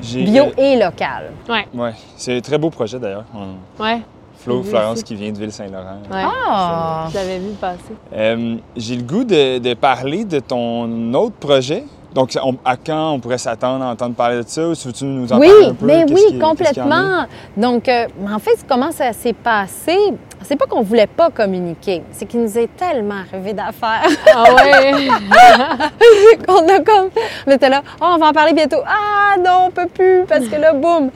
Bio euh, et local. Ouais, ouais, c'est un très beau projet d'ailleurs. On- ouais. Flo, Florence qui vient de Ville-Saint-Laurent. ouais. Ah! Je l'avais vu passer. Euh, J'ai le goût de, de parler de ton autre projet. Donc, on- à quand on pourrait s'attendre à entendre parler de ça? Ou si veux-tu nous en Oui, parler un peu? mais oui, qui- complètement. Donc, euh, en fait, comment ça s'est passé? C'est pas qu'on voulait pas communiquer, c'est qu'il nous est tellement arrivé d'affaires Ah ouais? [LAUGHS] qu'on a comme... On était là, oh, on va en parler bientôt. Ah non, on peut plus, parce que là, boum!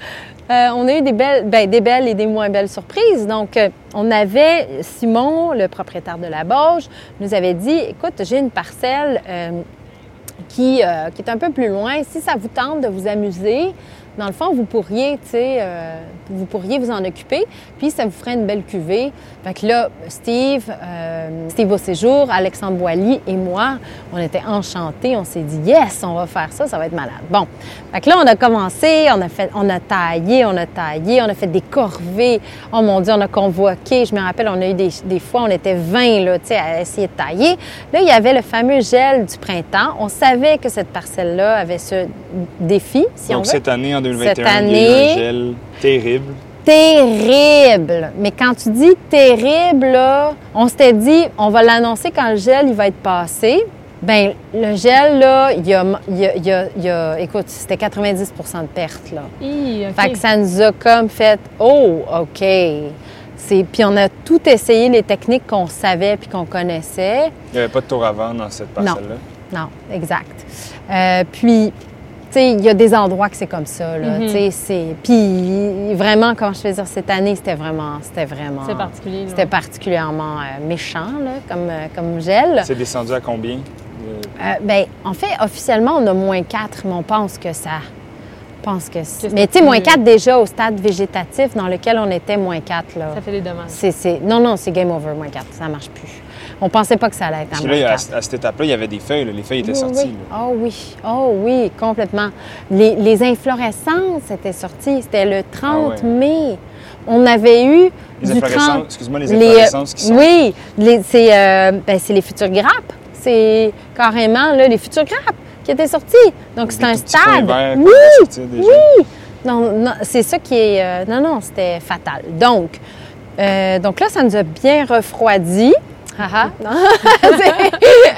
Euh, on a eu des belles, ben, des belles et des moins belles surprises. Donc, euh, on avait Simon, le propriétaire de la Bauge, nous avait dit, écoute, j'ai une parcelle euh, qui, euh, qui est un peu plus loin. Si ça vous tente de vous amuser, dans le fond, vous pourriez, tu sais, euh, vous pourriez vous en occuper, puis ça vous ferait une belle cuvée. Fait que là, Steve, euh, Steve au séjour, Alexandre Boilly et moi, on était enchantés. On s'est dit, yes, on va faire ça, ça va être malade. Bon, fait que là, on a commencé, on a fait, on a taillé, on a taillé, on a fait des corvées. Oh mon Dieu, on a convoqué. Je me rappelle, on a eu des, des fois, on était 20, là, tu sais, à essayer de tailler. Là, il y avait le fameux gel du printemps. On savait que cette parcelle-là avait ce défi, si on Donc, veut. cette année, en 2021, Cette il y a eu année- un gel terrible. terrible. Mais quand tu dis terrible, là, on s'était dit, on va l'annoncer quand le gel il va être passé. Ben le gel, là, il y a, il y a- il y a- il y a- écoute, c'était 90% de perte, là. Hi, OK. Fait que ça nous a comme fait, oh, OK. C'est, puis on a tout essayé, les techniques qu'on savait puis qu'on connaissait. Il n'y avait pas de tour à vendre dans cette parcelle-là? Non, exact. Euh, puis, il y a des endroits que c'est comme ça, là. Mhm. Tu sais, c'est... Puis, vraiment, comment je veux dire, cette année, c'était vraiment... C'était vraiment... C'est particulier. C'était particulièrement euh, méchant, là, comme, euh, comme gel. C'est descendu à combien? Euh, ben, en fait, officiellement, on a moins 4, mais on pense que ça... pense que c'est... Que Mais tu sais, moins plus- 4 déjà au stade végétatif dans lequel on était moins 4, là. Ça fait des dommages. C'est, c'est- Non, non, c'est game over, moins 4. Ça marche plus. On pensait pas que ça allait être moins là, 4. à, à cette étape-là, il y avait des feuilles. là. Les feuilles étaient Oui, sorties. oui. là. Oh oui, oh oui, complètement. Les, les inflorescences étaient sorties, c'était le 30 Ah ouais. mai. On avait eu Les du inflorescences, 30... excuse-moi, les les, inflorescences qui sont. Oui, c'est euh, ben, c'est les futures grappes. C'est carrément là, les futures grappes qui étaient sorties. Donc c'est un stade. verts Oui, déjà. oui. Non, non, c'est ça qui est... euh, non, non, c'était fatal. Donc, euh, donc là, ça nous a bien refroidi. Non.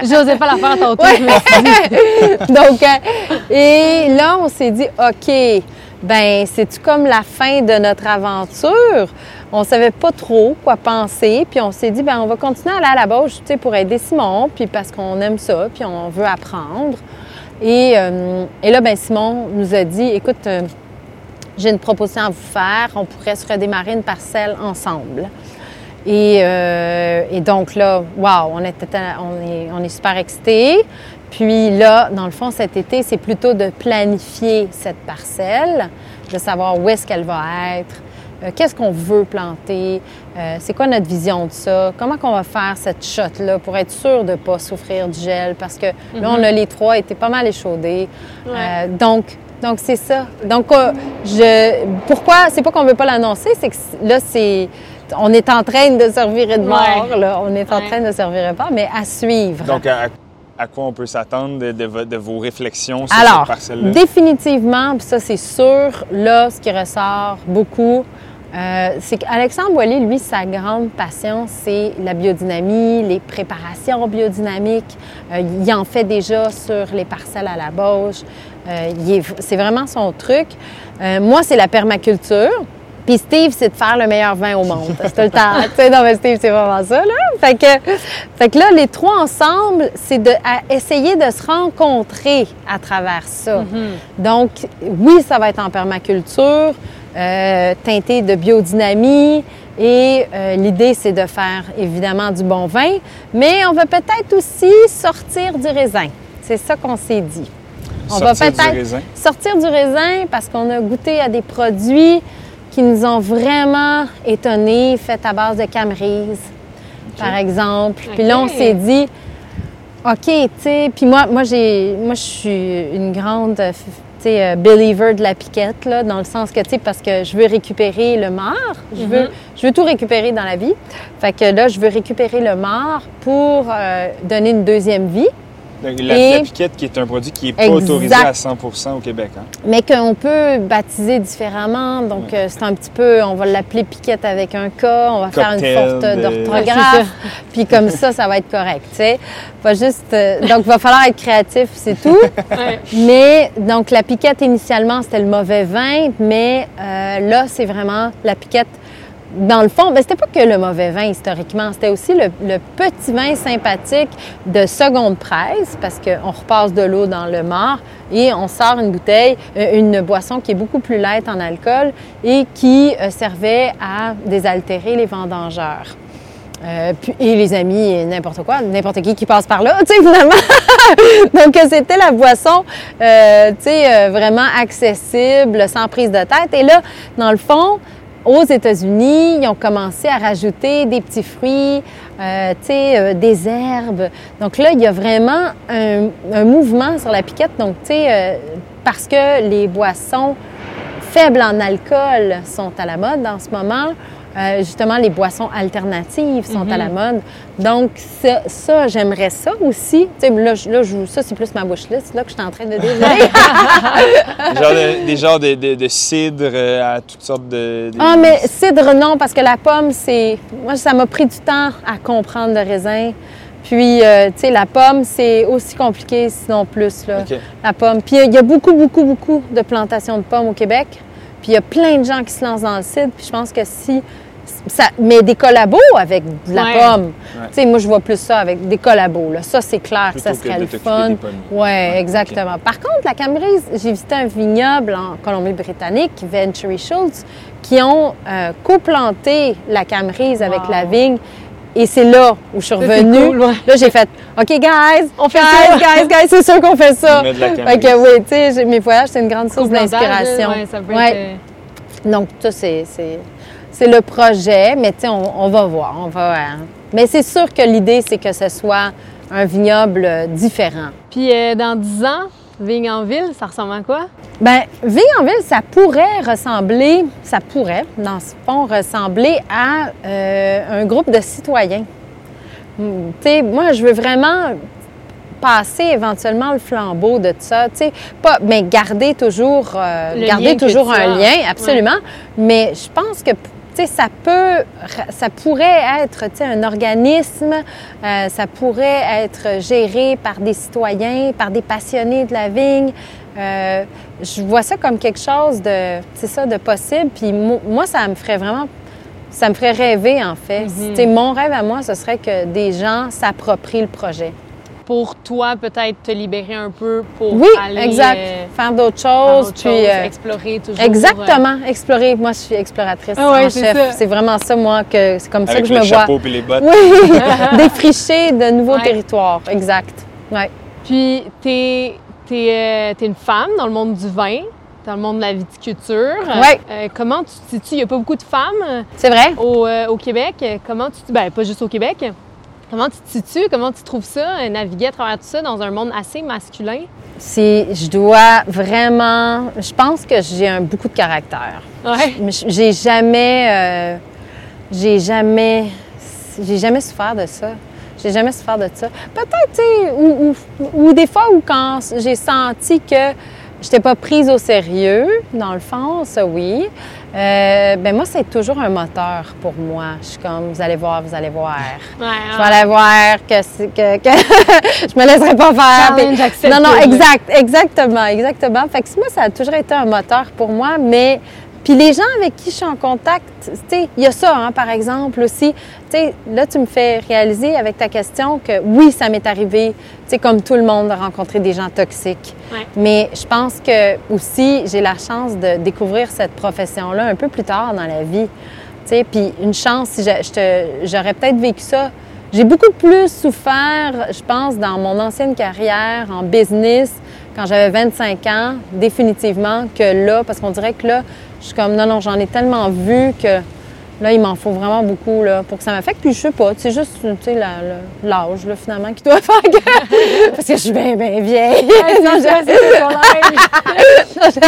J'osais pas la faire tantôt. Ouais. [LAUGHS] Donc, euh, et là, on s'est dit, OK, ben, c'est-tu comme la fin de notre aventure? On savait pas trop quoi penser, puis on s'est dit, ben, on va continuer à aller à la bauche, tu sais, pour aider Simon, puis parce qu'on aime ça, puis on veut apprendre. Et, euh, et là, ben, Simon nous a dit, écoute, euh, j'ai une proposition à vous faire, on pourrait se redémarrer une parcelle ensemble. Et, euh, et donc là, wow, on, était, on, est, on est super excités. Puis là, dans le fond, cet été, c'est plutôt de planifier cette parcelle. de savoir où est-ce qu'elle va être, euh, qu'est-ce qu'on veut planter, euh, c'est quoi notre vision de ça, comment qu'on va faire cette shot-là pour être sûr de ne pas souffrir du gel, parce que là, on a les trois été pas mal échaudés. Euh, donc, donc c'est ça. Donc, euh, je, pourquoi, c'est pas qu'on veut pas l'annoncer, c'est que là, c'est, on est en train de se revirer de mort, Ouais. là. On est en Ouais. train de se revirer de mort, mais à suivre. Donc, à, à quoi on peut s'attendre de, de vo- de vos réflexions sur Alors, cette parcelle-là? définitivement, puis ça c'est sûr, là, ce qui ressort beaucoup, euh, c'est qu'Alexandre Boilly, lui, sa grande passion, c'est la biodynamie, les préparations biodynamiques. Euh, il en fait déjà sur les parcelles à la bauge. Euh, c'est vraiment son truc. Euh, moi, c'est la permaculture. Puis Steve, c'est de faire le meilleur vin au monde. C'est tout le temps. Tu sais, non, mais Steve, c'est vraiment ça, là. Fait que, fait que là, les trois ensemble, c'est de à essayer de se rencontrer à travers ça. Donc, oui, ça va être en permaculture, euh, teinté de biodynamie. Et euh, l'idée, c'est de faire évidemment du bon vin, mais on va peut-être aussi sortir du raisin. C'est ça qu'on s'est dit. On va Sortir du peut-être raisin? sortir du raisin parce qu'on a goûté à des produits qui nous ont vraiment étonnés, faits à base de camerise, par exemple. Puis là, on s'est dit, OK, tu sais, puis moi, moi, j'ai, moi, je suis une grande, euh, f- tu sais, believer de la piquette, là, dans le sens que, tu sais, parce que je veux récupérer le marc, je veux, je veux tout récupérer dans la vie. Fait que là, je veux récupérer le marc pour euh, donner une deuxième vie. Donc, La, Et- la piquette, qui est un produit qui n'est pas Exact. autorisé à 100% au Québec. Hein? mais qu'on peut baptiser différemment. Donc, euh, c'est un petit peu, on va l'appeler piquette avec un K, on va faire une faute de- d'orthographe, puis comme ça, ça va être correct, tu sais. Pas juste... euh, donc, il va falloir être créatif, c'est tout. Ouais. Mais, donc, la piquette, initialement, c'était le mauvais vin, mais euh, là, c'est vraiment la piquette... Dans le fond, ben, c'était pas que le mauvais vin historiquement, c'était aussi le, petit vin sympathique de seconde presse, parce qu'on repasse de l'eau dans le mar et on sort une bouteille, euh, une boisson qui est beaucoup plus light en alcool et qui euh, servait à désaltérer les vendangeurs. Euh, et les amis, n'importe quoi, n'importe qui qui passe par là, [LAUGHS] tu sais, finalement. Donc, c'était la boisson, tu sais, vraiment accessible, sans prise de tête. Et là, dans le fond, aux États-Unis, ils ont commencé à rajouter des petits fruits, euh, euh, des herbes. Donc là, il y a vraiment un, un mouvement sur la piquette. Donc, tu sais, euh, parce que les boissons faibles en alcool sont à la mode en ce moment. Euh, justement, les boissons alternatives sont à la mode. Donc, ça, ça, j'aimerais ça aussi. Tu sais, là, là, je- ça, c'est plus ma bouche liste, là, que je suis en train de déjeuner. [LAUGHS] [LAUGHS] Genre de- des genres de, de, de cidre à toutes sortes de. Ah, mais cidre, non, parce que la pomme, c'est. Moi, ça m'a pris du temps à comprendre le raisin. Puis, euh, tu sais, la pomme, c'est aussi compliqué, sinon plus, là. OK. La pomme. Puis, il y a beaucoup, beaucoup, beaucoup de plantations de pommes au Québec. Puis, il y a plein de gens qui se lancent dans le cidre. Puis, je pense que si. Ça, mais des collabos avec de la Ouais. pomme. Ouais. Tu sais, moi, je vois plus ça avec des collabos. Là. Ça, c'est clair que ça serait de le fun. Oui, Ouais, exactement. Par contre, la Camerise, j'ai visité un vignoble en Colombie-Britannique, Venturi Schultz, qui ont euh, coplanté la Camerise avec Wow. la vigne. Et c'est là où je suis revenue. cool, ouais. Là, j'ai fait OK, guys, On fait guys, ça. guys, guys, c'est sûr qu'on fait ça. On met de la Fait Camerise. que oui, tu sais, mes voyages, c'est une grande source d'inspiration. Ouais, ça peut Ouais. être. euh, Donc, ça, c'est, c'est, c'est le projet, mais tu sais, on, on va voir. On va, euh, Mais c'est sûr que l'idée, c'est que ce soit un vignoble différent. Puis euh, dans 10 ans, Vigne en ville, ça ressemble à quoi? Bien, Vigne-en-Ville, ça pourrait ressembler, ça pourrait, dans ce fond, ressembler à euh, un groupe de citoyens. Hmm, Tu sais, moi, je veux vraiment passer éventuellement le flambeau de tout ça, tu sais, pas, mais garder toujours, euh, garder toujours un as. lien, absolument. Mais je pense que, sais, ça peut, ça pourrait être, tu sais, un organisme, euh, ça pourrait être géré par des citoyens, par des passionnés de la vigne. Euh, je vois ça comme quelque chose de, c'est ça, de possible. Puis mo- moi, ça me ferait vraiment, ça me ferait rêver en fait. Tu sais, mon rêve à moi, ce serait que des gens s'approprient le projet. Pour toi, peut-être te libérer un peu pour Oui, aller exact. euh, Faire d'autres choses, puis euh, explorer toujours. euh, exactement, explorer. Moi, je suis exploratrice Ah ouais, en c'est chef. C'est vraiment ça, moi, que c'est comme ça que je le me vois. et les bottes. Oui, [LAUGHS] défricher de nouveaux Ouais. territoires, exact. Ouais. Puis, t'es es, une femme dans le monde du vin. dans le monde de la viticulture. Ouais. Euh, comment tu te situes? Il n'y a pas beaucoup de femmes C'est vrai? au, euh, au Québec. Comment tu te... Ben, pas juste au Québec. Comment tu te situes? Comment tu trouves ça, euh, naviguer à travers tout ça dans un monde assez masculin? Si je dois vraiment. Je pense que j'ai un beaucoup de caractère. Ouais. J'ai jamais. euh, j'ai jamais. J'ai jamais souffert de ça. J'ai jamais souffert de ça. Peut-être, tu sais, ou, ou, ou des fois où quand j'ai senti que j'étais pas prise au sérieux, dans le fond, ça oui. Euh, ben moi, c'est toujours un moteur pour moi. Je suis comme, vous allez voir, vous allez voir. Ouais, Je vais aller voir que, que, que [LAUGHS] je me laisserai pas faire. Non, non, exact, exactement, exactement. Fait que moi, ça a toujours été un moteur pour moi, mais puis les gens avec qui je suis en contact, tu sais, il y a ça, hein, par exemple aussi. Tu sais, là, tu me fais réaliser avec ta question que oui, ça m'est arrivé, tu sais, comme tout le monde, de rencontrer des gens toxiques. Ouais. Mais je pense que aussi, j'ai la chance de découvrir cette profession-là un peu plus tard dans la vie. Tu sais, puis une chance, si j'aurais peut-être vécu ça. J'ai beaucoup plus souffert, je pense, dans mon ancienne carrière en business quand j'avais 25 ans, définitivement, que là, parce qu'on dirait que là, je suis comme, non, non, j'en ai tellement vu que là, il m'en faut vraiment beaucoup là, pour que ça m'affecte. Puis je sais pas, c'est juste, l'âge, là, finalement, qui doit [LAUGHS] faire que... parce que je suis bien, bien vieille. Non,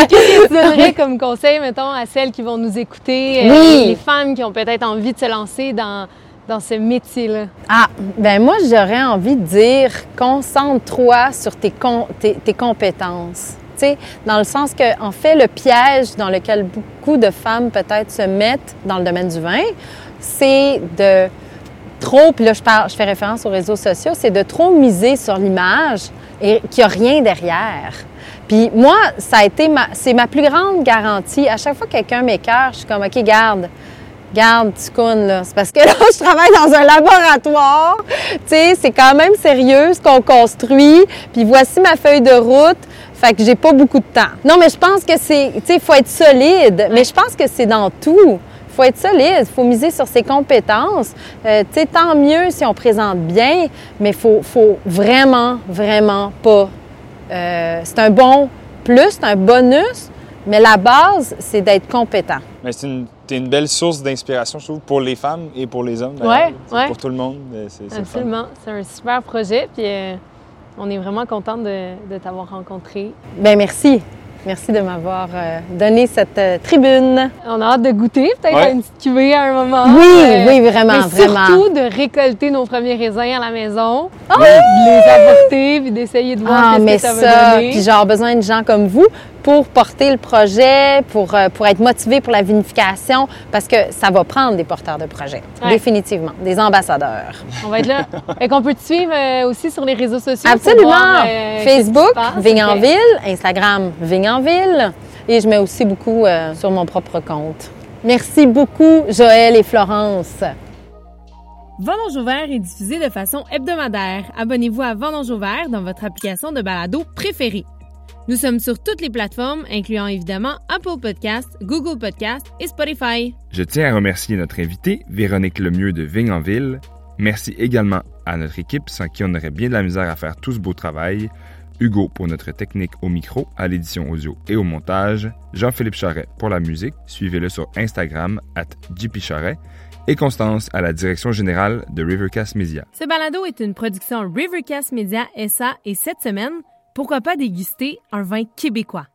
Qu'est-ce que tu donnerais comme conseil, mettons, à celles qui vont nous écouter, euh, les femmes qui ont peut-être envie de se lancer dans, dans ce métier-là? Ah, ben moi, j'aurais envie de dire, concentre-toi sur tes, com- tes, tes compétences. Dans le sens que, en fait, le piège dans lequel beaucoup de femmes peut-être se mettent dans le domaine du vin, c'est de trop, puis là, je, fais référence aux réseaux sociaux, c'est de trop miser sur l'image et qu'il n'y a rien derrière. Puis moi, ça a été ma, c'est ma plus grande garantie. À chaque fois que quelqu'un m'écœure, je suis comme, OK, garde, Garde, tu connes, là. C'est parce que là, je travaille dans un laboratoire. Tu sais, c'est quand même sérieux ce qu'on construit. Puis voici ma feuille de route. Fait que j'ai pas beaucoup de temps. Non, mais je pense que c'est, tu sais, il faut être solide. Mais je pense que c'est dans tout. Il faut être solide. Il faut miser sur ses compétences. Euh, tu sais, tant mieux si on présente bien, mais il faut, faut vraiment, vraiment pas. euh, c'est un bon plus, c'est un bonus, mais la base, c'est d'être compétent. Mais c'est une, t'es une belle source d'inspiration, je trouve, pour les femmes et pour les hommes. C'est ouais. Pour tout le monde. C'est, c'est le fun. Absolument. C'est un super projet, puis euh, on est vraiment contente de, de t'avoir rencontré. Bien, merci. Merci de m'avoir euh, donné cette euh, tribune. On a hâte de goûter, peut-être Ouais. une petite cuvée à un moment. Oui, Euh, oui, vraiment, mais vraiment. surtout de récolter nos premiers raisins à la maison, Ah! de les apporter, puis d'essayer de voir Ah, qu'est-ce mais que ça, ça, va donner. puis genre besoin de gens comme vous pour porter le projet, pour, euh, pour être motivé pour la vinification, parce que ça va prendre des porteurs de projet, Ouais. définitivement, des ambassadeurs. On va être là. [LAUGHS] Et qu'on peut te suivre euh, aussi sur les réseaux sociaux. Absolument. voir, euh, Facebook. Vigne en Instagram, Vigne en ville, et je mets aussi beaucoup euh, sur mon propre compte. Merci beaucoup, Joël et Florence. Vendange au vert est diffusé de façon hebdomadaire. Abonnez-vous à Vendange au vert dans votre application de balado préférée. Nous sommes sur toutes les plateformes, incluant évidemment Apple Podcasts, Google Podcasts et Spotify. Je tiens à remercier notre invitée, Véronique Lemieux de Vigne en Ville. Merci également à notre équipe sans qui on aurait bien de la misère à faire tout ce beau travail. Hugo pour notre technique au micro, à l'édition audio et au montage. Jean-Philippe Charret pour la musique. Suivez-le sur Instagram, at Charret. Et Constance à la direction générale de Rivercast Media. Ce balado est une production Rivercast Media SA et cette semaine, pourquoi pas déguster un vin québécois?